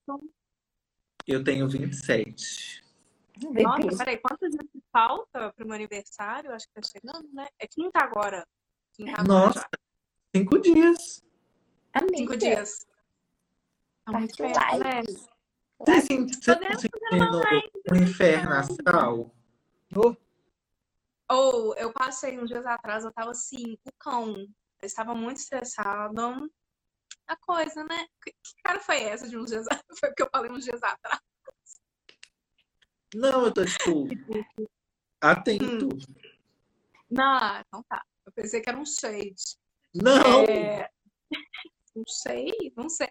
eu tenho 27. Nossa, peraí, quantos dias falta pro meu aniversário? Acho que tá chegando, né? É quinta agora. Quinta agora Nossa, já. cinco dias. Cinco dias. Tá muito né? live. Você tá sentindo um inferno astral? Ou eu passei uns dias atrás, eu tava assim, o cão. Eu estava muito estressada. A coisa, né? Que, que cara foi essa de uns dias *laughs* atrás? Foi o que eu falei uns dias atrás. Não, eu tô, tipo, *laughs* atento. Não, então tá. Eu pensei que era um shade. Não! É, Não sei, não sei.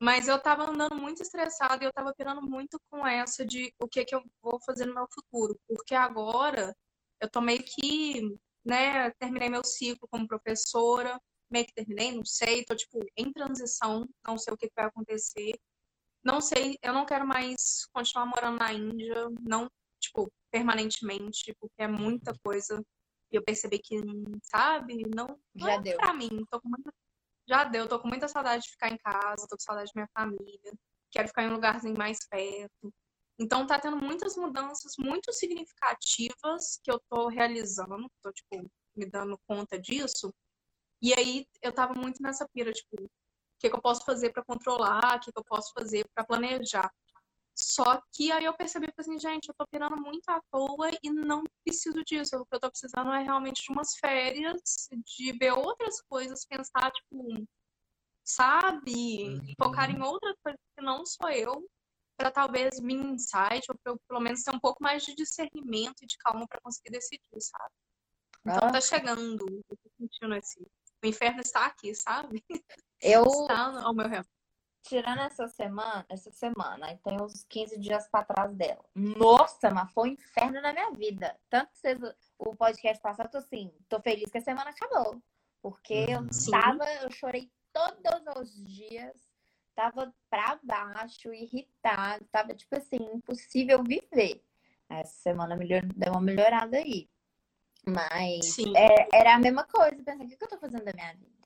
Mas eu tava andando muito estressada e eu tava pirando muito com essa de o que que eu vou fazer no meu futuro. Porque agora eu tô meio que, né, terminei meu ciclo como professora, meio que terminei, não sei, tô tipo em transição, não sei o que que vai acontecer. Não sei, eu não quero mais continuar morando na Índia, não, tipo, permanentemente, porque é muita coisa. E eu percebi que, sabe, não, não Já é deu. pra mim. Tô com muita... Já deu, tô com muita saudade de ficar em casa, tô com saudade da minha família, quero ficar em um lugarzinho mais perto. Então tá tendo muitas mudanças muito significativas que eu tô realizando, tô, tipo, me dando conta disso. E aí eu tava muito nessa pira, tipo, o que que eu posso fazer pra controlar, o que que eu posso fazer pra planejar. Só que aí eu percebi assim, gente, eu tô pirando muito à toa e não preciso disso. O que eu tô precisando é realmente de umas férias, de ver outras coisas, pensar, tipo, sabe? Uhum. Focar em outras coisas que não sou eu, para talvez um insight, ou pra eu, pelo menos ter um pouco mais de discernimento e de calma para conseguir decidir, sabe? Então Ah. tá chegando, eu tô sentindo esse. O inferno está aqui, sabe? Eu, *laughs* Está ao meu redor. Tirando essa semana, essa semana, aí tem uns 15 dias pra trás dela. Nossa, mas foi um inferno na minha vida. Tanto que vocês, o podcast passado, eu tô assim, tô feliz que a semana acabou. Porque eu Uhum. Sim. tava, eu chorei todos os dias, tava pra baixo, irritada, tava tipo assim, impossível viver. Essa semana melhor, deu uma melhorada aí. Mas é- era a mesma coisa, pensando, o que que eu tô fazendo da minha vida?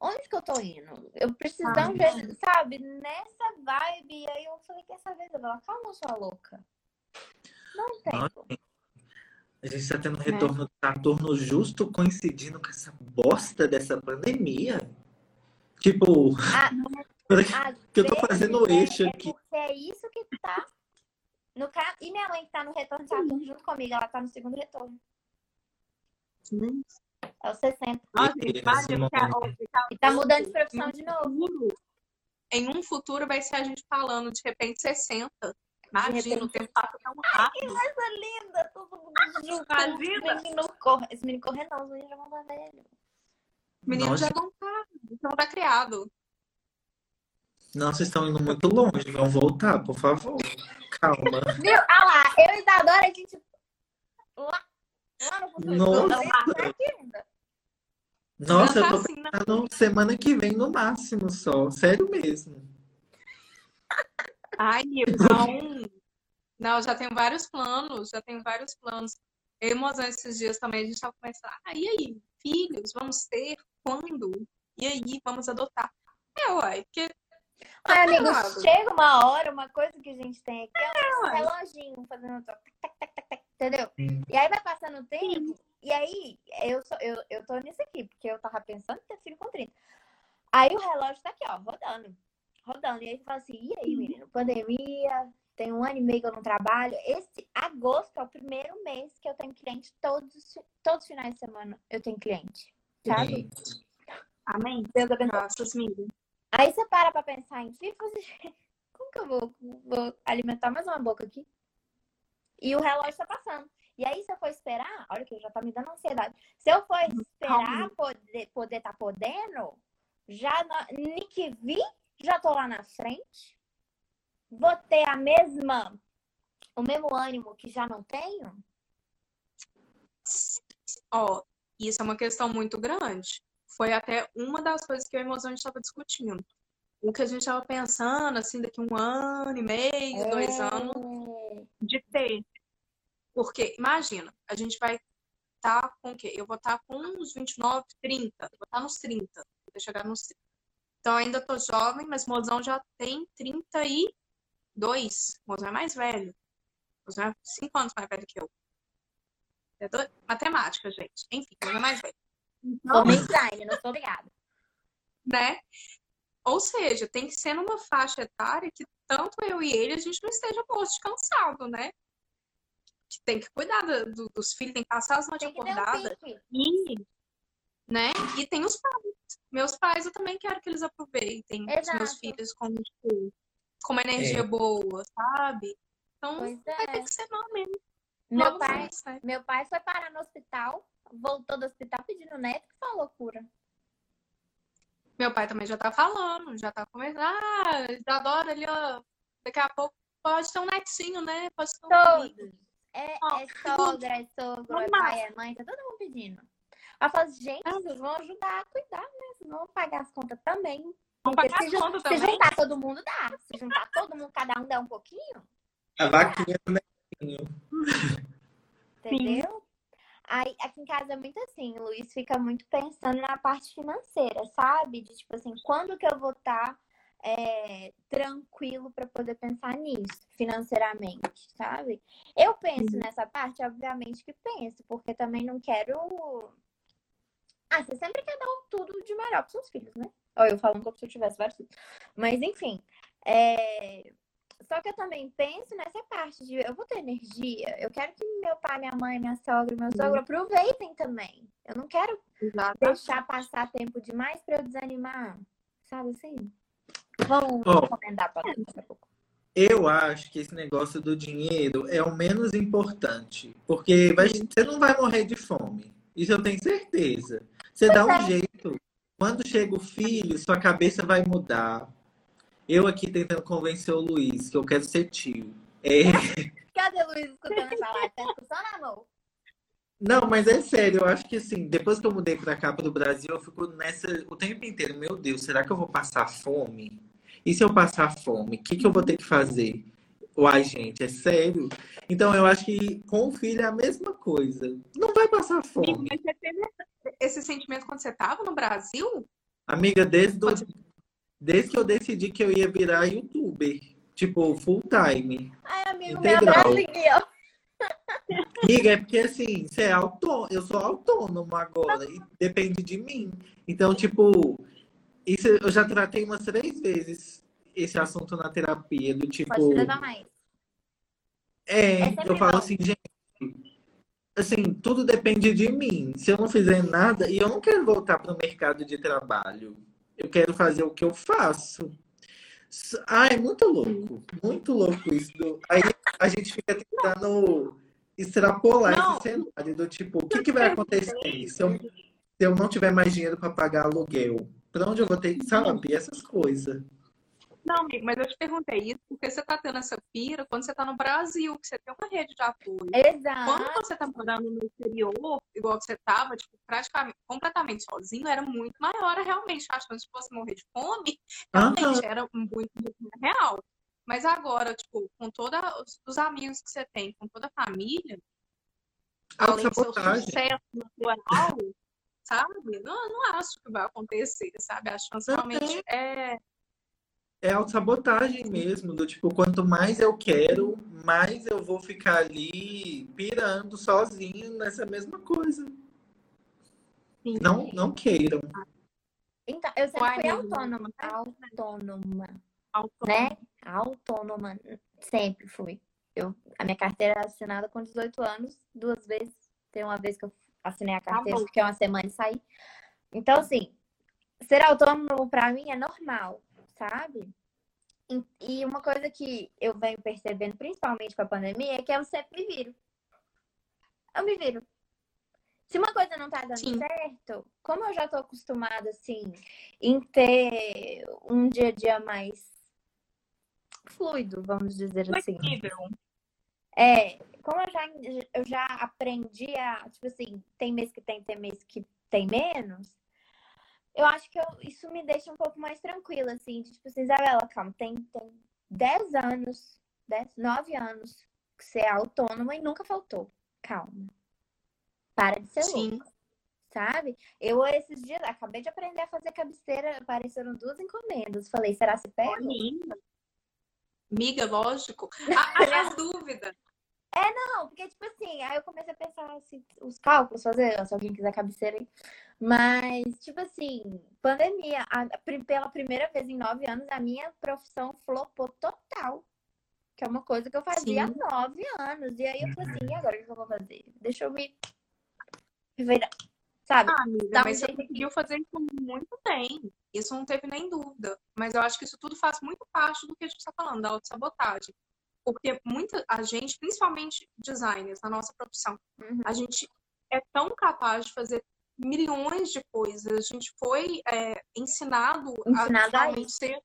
Onde que eu tô indo? Eu um Ah, jeito, sabe? Nessa vibe. E aí eu falei, quer saber, Isabela? Calma, sua louca. Não tem. Nossa. A gente está tendo retorno de Saturno justo coincidindo com essa bosta dessa pandemia. Tipo, Ah, *laughs* que eu tô fazendo vezes eixo é, aqui. É é isso que tá. No ca... E minha mãe que tá no retorno de Saturno junto comigo, ela tá no segundo retorno. É o 60. Nossa, que mano. E tá mudando de profissão de novo. em um futuro vai ser a gente falando de repente 60. Imagina, o tempo passa tão rápido. Coisa linda, todo mundo junto. Os meninos correm. Os meninos correm não, os meninos já vão estar velhos. Meninos Nossa. já vão estar, já vão tá criado. Não, vocês estão indo muito longe. Vão voltar, por favor. Calma. Viu? Ah lá, eu e Isadora, a gente. Lá, futuro. Nossa. Tá. Nossa, eu Não tá tô assim, não. pensando semana que vem no máximo só. Sério mesmo. Ai, então. *laughs* Não, já tenho vários planos, já tenho vários planos. Eu e Mozão, esses dias também, a gente tava começando. Ah, e aí? Filhos, vamos ter? Quando? E aí, vamos adotar? É, uai, porque. Ai, amigo, chega uma hora, uma coisa que a gente tem aqui é um uai. reloginho fazendo tac, tac, tac, tac, entendeu? E aí vai passando o tempo, e aí eu, sou, eu, eu tô nisso aqui, porque eu tava pensando em ter filho com 30. Aí o relógio tá aqui, ó, rodando. Rodando. E aí você fala assim, e aí, menino? Pandemia, tem um ano e meio que eu não trabalho. Esse agosto é o primeiro mês que eu tenho cliente todos, os- todos os finais de semana. Eu tenho cliente. Sabe? Amém. Deus abençoe. Graças, amiga. Aí você para pra pensar em e fala assim, como que eu vou, vou alimentar mais uma boca aqui? E o relógio tá passando. E aí, se eu for esperar, olha que já tá me dando ansiedade. Se eu for esperar Calma. poder poder tá podendo, já nem que vi, já tô lá na frente. Vou ter a mesma, o mesmo ânimo que já não tenho. Ó, isso é uma questão muito grande. Foi até uma das coisas que eu e o Mozão a gente estava discutindo. O que a gente estava pensando, assim, daqui um ano e meio, dois anos, É, de ter. Porque, imagina, a gente vai estar com o quê? Eu vou estar com uns 29, 30. Eu vou estar nos 30. Vou chegar nos 30. Então, ainda tô jovem, mas Mozão já tem 32. Mozão é mais velho. Mozão é 5 anos mais velho que eu. É? Matemática, gente. Enfim, Mozão é mais velho. Então, Formei design, não sou obrigada. né? Ou seja, tem que ser numa faixa etária que tanto eu e ele a gente não esteja de cansado, né? Que tem que cuidar do- do- dos filhos, tem que passar as noites Tem que ter um acordadas. E, né? E tem os pais. Meus pais, eu também quero que eles aproveitem os meus Exato. filhos com, tipo, com uma energia É. boa, sabe? Então, Pois vai é. ter que ser não mesmo. Meu Vamos pai, nessa? Meu pai foi parar no hospital, voltou do hospital pedindo neto, que foi uma loucura. Meu pai também já tá falando, já tá começando. Ah, Isadora ali, ó. Daqui a pouco pode ter um netinho, né? Pode ter um filho. Todos. É, Ó, é sogra, é sogro, é pai, é mãe, tá todo mundo pedindo. Ela fala assim, gente, vocês vão ajudar a cuidar, né? Vocês vão pagar as contas também. Porque pagar se, as contas se também. juntar todo mundo, dá. Se juntar todo mundo, cada um dá um pouquinho, A vaquinha do netinho. entendeu? Aí, aqui em casa é muito assim, o Luiz fica muito pensando na parte financeira, sabe? De tipo assim, quando que eu vou estar tranquilo para poder pensar nisso, financeiramente, sabe? Eu penso nessa parte, obviamente que penso, porque também não quero. Ah, você sempre quer dar um tudo de melhor para seus filhos, né? Ou eu falando como se eu tivesse vários filhos. Mas enfim. é, Só que eu também penso nessa parte de eu vou ter energia. Eu quero que meu pai, minha mãe, minha sogra, meu sogro aproveitem também. Eu não quero Exato. deixar passar tempo demais para eu desanimar. Sabe assim? Vamos recomendar para daqui a pouco. Eu acho que esse negócio do dinheiro é o menos importante. Porque vai- você não vai morrer de fome. Isso eu tenho certeza. Você dá um jeito. Quando chega o filho, sua cabeça vai mudar. Eu aqui tentando convencer o Luiz que eu quero ser tio. É, Cadê o Luiz escutando essa live? Tá? Não, mas é sério, eu acho que assim, depois que eu mudei pra cá, pro Brasil, eu fico nessa o tempo inteiro, meu Deus, será que eu vou passar fome? E se eu passar fome, o que que eu vou ter que fazer? Uai, gente, é sério? Então eu acho que com o filho é a mesma coisa. Não vai passar fome. mas você teve esse sentimento quando você estava no Brasil? Amiga, desde, do- desde que eu decidi que eu ia virar youtuber, tipo, full time. Ai, amigo, me Integral. abraça aqui, ó. Amiga, é porque assim, você é autônomo, eu sou autônomo agora e depende de mim. Então, tipo, isso eu já tratei umas três vezes esse assunto na terapia, do tipo, Pode levar mais. é, É eu falo assim, gente, assim, tudo depende de mim. Se eu não fizer nada, e eu não quero voltar para o mercado de trabalho, eu quero fazer o que eu faço. Ah, é muito louco, muito louco isso. do- Aí a gente fica tentando extrapolar Não. esse cenário do tipo, o que que vai acontecer se eu, se eu não tiver mais dinheiro para pagar aluguel? Para onde eu vou ter que, sabe? Essas coisas. Não, amigo, mas eu te perguntei isso porque você tá tendo essa pira quando você tá no Brasil, que você tem uma rede de apoio. Quando Exato. você tá morando no exterior, igual você tava, tipo, praticamente, completamente sozinho, era muito maior realmente. A chance de você morrer de fome, realmente era muito, muito real. Mas agora, tipo, com todos os amigos que você tem, com toda a família, além do seu sucesso natural, sabe? Não, não acho que vai acontecer, sabe? A chance realmente é. É autossabotagem mesmo, do tipo, quanto mais eu quero, mais eu vou ficar ali pirando sozinho nessa mesma coisa. Sim. Não, não queiram. Então, eu sempre fui autônoma. Autônoma. autônomo. né? Autônoma, sempre fui. Eu, a minha carteira é assinada com 18 anos, duas vezes. Tem uma vez que eu assinei a carteira, bom. fiquei uma semana e saí. Então, assim, ser autônomo pra mim é normal, sabe? E- uma coisa que eu venho percebendo, principalmente com a pandemia, é que eu sempre me viro. Eu me viro. Se uma coisa não tá dando Sim. certo, como eu já tô acostumada, assim, em ter um dia a dia mais fluido, vamos dizer assim. Flexível. É, como eu já, eu já aprendi a, tipo assim, tem mês que tem, tem mês que tem menos, eu acho que eu- isso me deixa um pouco mais tranquila, assim, tipo assim, Isabela, calma, tem, tem 10 anos, 10, 9 anos que você é autônoma e nunca faltou. Calma. Para de ser Sim. louca, sabe? Eu, esses dias, acabei de aprender a fazer cabeceira, apareceram duas encomendas. Falei, será se pega? Amiga, lógico. *laughs* A, a, a dúvida. Não, porque, tipo assim, aí eu comecei a pensar assim, os cálculos, fazer, se alguém quiser cabeceira aí. Mas, tipo assim, pandemia, a- pela primeira vez em nove anos, a minha profissão flopou total. Que é uma coisa que eu fazia Sim. há nove anos. E aí eu falei assim, e agora o que eu vou fazer? Deixa eu me revirar. Sabe? Ah, amiga, Dá um mas você conseguiu fazer isso muito bem. Isso não teve nem dúvida. Mas eu acho que isso tudo faz muito parte do que a gente está falando, da autossabotagem. Porque muita, a gente, principalmente designers, na nossa profissão, Uhum. a gente é tão capaz de fazer milhões de coisas. A gente foi é, ensinado, Ensinado a realmente ser.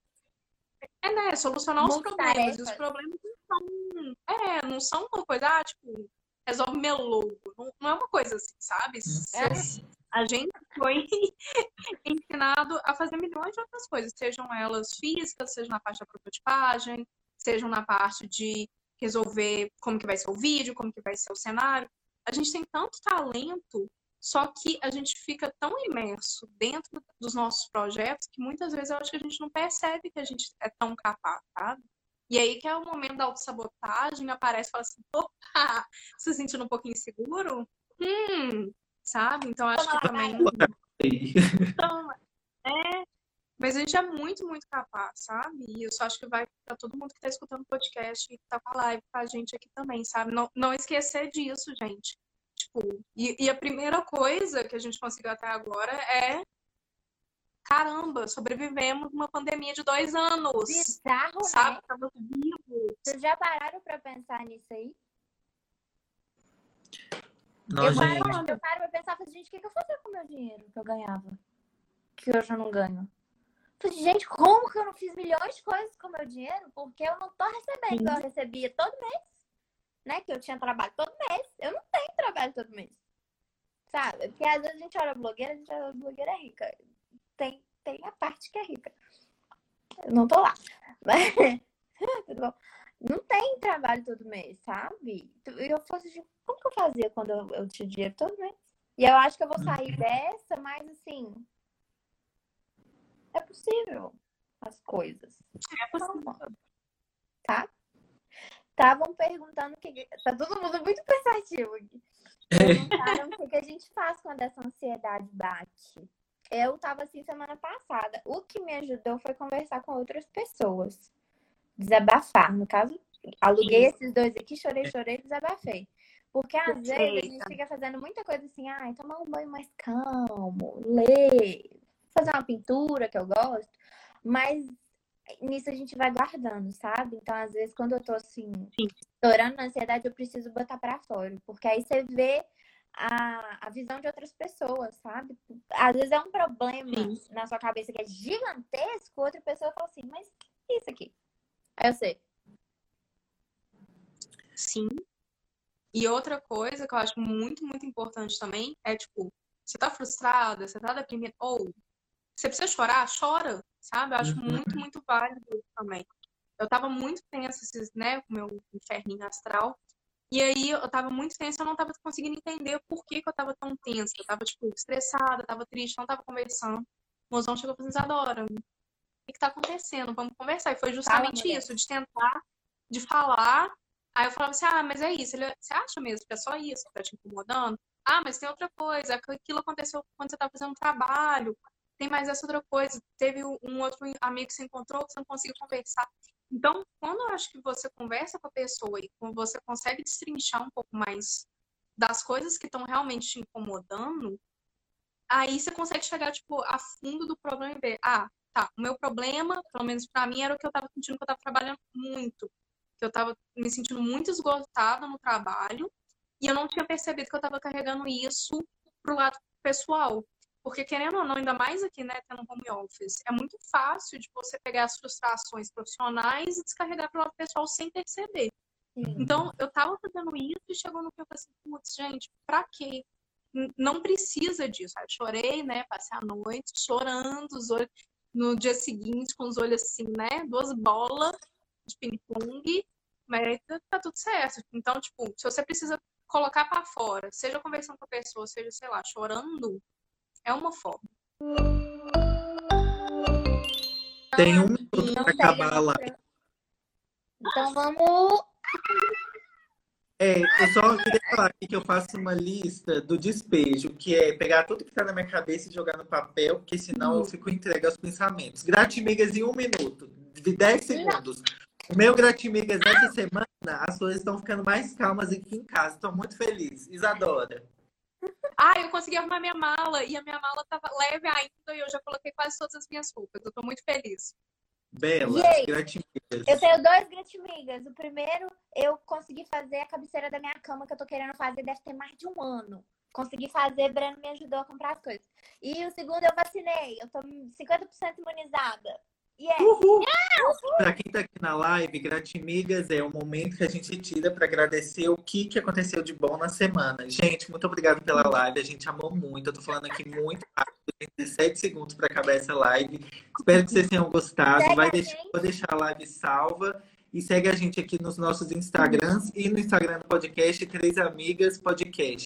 É, né? Solucionar os problemas. E os problemas não são. É, não são uma coisa, ah, tipo, resolve meu logo. Não, não é uma coisa assim, sabe? É. A gente foi *laughs* ensinado a fazer milhões de outras coisas, sejam elas físicas, seja na parte da prototipagem, sejam na parte de resolver como que vai ser o vídeo, como que vai ser o cenário. A gente tem tanto talento, só que a gente fica tão imerso dentro dos nossos projetos que muitas vezes eu acho que a gente não percebe que a gente é tão capaz, sabe? E aí que é o momento da autossabotagem, aparece e fala assim, opa, *laughs* se sentindo um pouquinho inseguro? Hum, sabe? Então acho que também então, é, mas a gente é muito, muito capaz, sabe? E eu só acho que vai para todo mundo que tá escutando o podcast e que tá com a live com a gente aqui também, sabe? Não, não esquecer disso, gente. Tipo, e, e a primeira coisa que a gente conseguiu até agora é caramba, sobrevivemos uma pandemia de dois anos. Bizarro, sabe? né? Estamos vivos. Vocês já pararam pra pensar nisso aí? Não, eu, gente. paro, eu paro pra pensar, falei, gente, o que, que eu fazia com o meu dinheiro que eu ganhava? Que hoje eu não ganho. Gente, como que eu não fiz milhões de coisas com o meu dinheiro? Porque eu não tô recebendo, eu recebia todo mês. Né? Que eu tinha trabalho todo mês. Eu não tenho trabalho todo mês. Sabe? Porque às vezes a gente olha blogueira, a gente olha blogueira rica. Tem, tem a parte que é rica. Eu não tô lá. *laughs* Mas tudo bom. Não tem trabalho todo mês, sabe? E eu fosse assim, como que eu fazia quando eu, eu tinha dinheiro todo mês? E eu acho que eu vou sair dessa, mas assim. É possível as coisas. É possível. Tá? Estavam perguntando o que. Tá todo mundo muito pensativo aqui. Perguntaram o que, que a gente faz quando essa ansiedade bate. Eu tava assim semana passada. O que me ajudou foi conversar com outras pessoas. Desabafar. No caso, aluguei esses dois aqui, chorei, chorei, desabafei. Porque às vezes a gente Perfeita. fica fazendo muita coisa assim, ai, tomar um banho mais calmo, ler, fazer uma pintura que eu gosto, mas nisso a gente vai guardando, sabe? Então, às vezes, quando eu tô assim, Sim. estourando na ansiedade, eu preciso botar pra fora. Porque aí você vê a, a visão de outras pessoas, sabe? Às vezes é um problema Sim. na sua cabeça que é gigantesco, outra pessoa fala assim, mas isso aqui? Aí eu sei. Sim. E outra coisa que eu acho muito, muito importante também é, tipo, você tá frustrada, você tá deprimida, ou você precisa chorar, chora, sabe? Eu acho Uhum. muito, muito válido isso também. Eu tava muito tensa, né, com o meu inferninho astral. E aí eu tava muito tensa, eu não tava conseguindo entender por que que eu tava tão tensa. Eu tava, tipo, estressada, tava triste, não tava conversando. O mozão chegou e falou assim, Isadora, o que que tá acontecendo? Vamos conversar. E foi justamente isso, de tentar, de falar. Aí eu falava assim, ah, mas é isso. Ele, você acha mesmo que é só isso que tá te incomodando? Ah, mas tem outra coisa. Aquilo aconteceu quando você tá fazendo um trabalho. Tem mais essa outra coisa. Teve um outro amigo que você encontrou que você não conseguiu conversar. Então, quando eu acho que você conversa com a pessoa e você consegue destrinchar um pouco mais das coisas que estão realmente te incomodando, aí você consegue chegar, tipo, a fundo do problema e ver, ah, tá, o meu problema, pelo menos pra mim, era o que eu tava sentindo que eu tava trabalhando muito. Que eu tava me sentindo muito esgotada no trabalho e eu não tinha percebido que eu tava carregando isso pro lado pessoal. Porque, querendo ou não, ainda mais aqui, né, tendo home office, é muito fácil de você pegar as frustrações profissionais e descarregar pro lado pessoal sem perceber. Sim. Então, eu tava fazendo isso e chegou no que eu falei assim, putz, gente, pra quê? Não precisa disso. Aí eu chorei, né? Passei a noite chorando, os olhos, no dia seguinte, com os olhos assim, né? Duas bolas de ping-pong, mas aí tá, tá tudo certo. Então, tipo, se você precisa colocar pra fora, seja conversando com a pessoa, seja, sei lá, chorando, é uma forma. Tem um minuto tem acabar a live. Então vamos. É, eu só queria falar aqui que eu faço uma lista do despejo, que é pegar tudo que tá na minha cabeça e jogar no papel, porque senão eu fico entregue aos pensamentos. Gratimigas em um minuto, de 10 segundos. O meu Gratimigas essa semana, as coisas estão ficando mais calmas aqui em casa. Estou muito feliz. Isadora. Ah, eu consegui arrumar minha mala e a minha mala tava leve ainda e eu já coloquei quase todas as minhas roupas. Eu tô muito feliz. Bela! Gratimigas. Eu tenho dois gratimigas. O primeiro, eu consegui fazer a cabeceira da minha cama que eu tô querendo fazer, deve ter mais de um ano. Consegui fazer, Breno me ajudou a comprar as coisas. E o segundo, eu vacinei. Eu tô 50% imunizada. E é. Uhul! Para quem tá aqui na live, Gratimigas é o momento que a gente tira para agradecer o que, que aconteceu de bom na semana. Gente, muito obrigado pela live. A gente amou muito. Eu tô falando aqui muito rápido, tem 17 segundos para acabar essa live. Espero que vocês tenham gostado. Segue Vai deixar, vou deixar a live salva. E segue a gente aqui nos nossos Instagrams e no Instagram do podcast Três Amigas Podcast.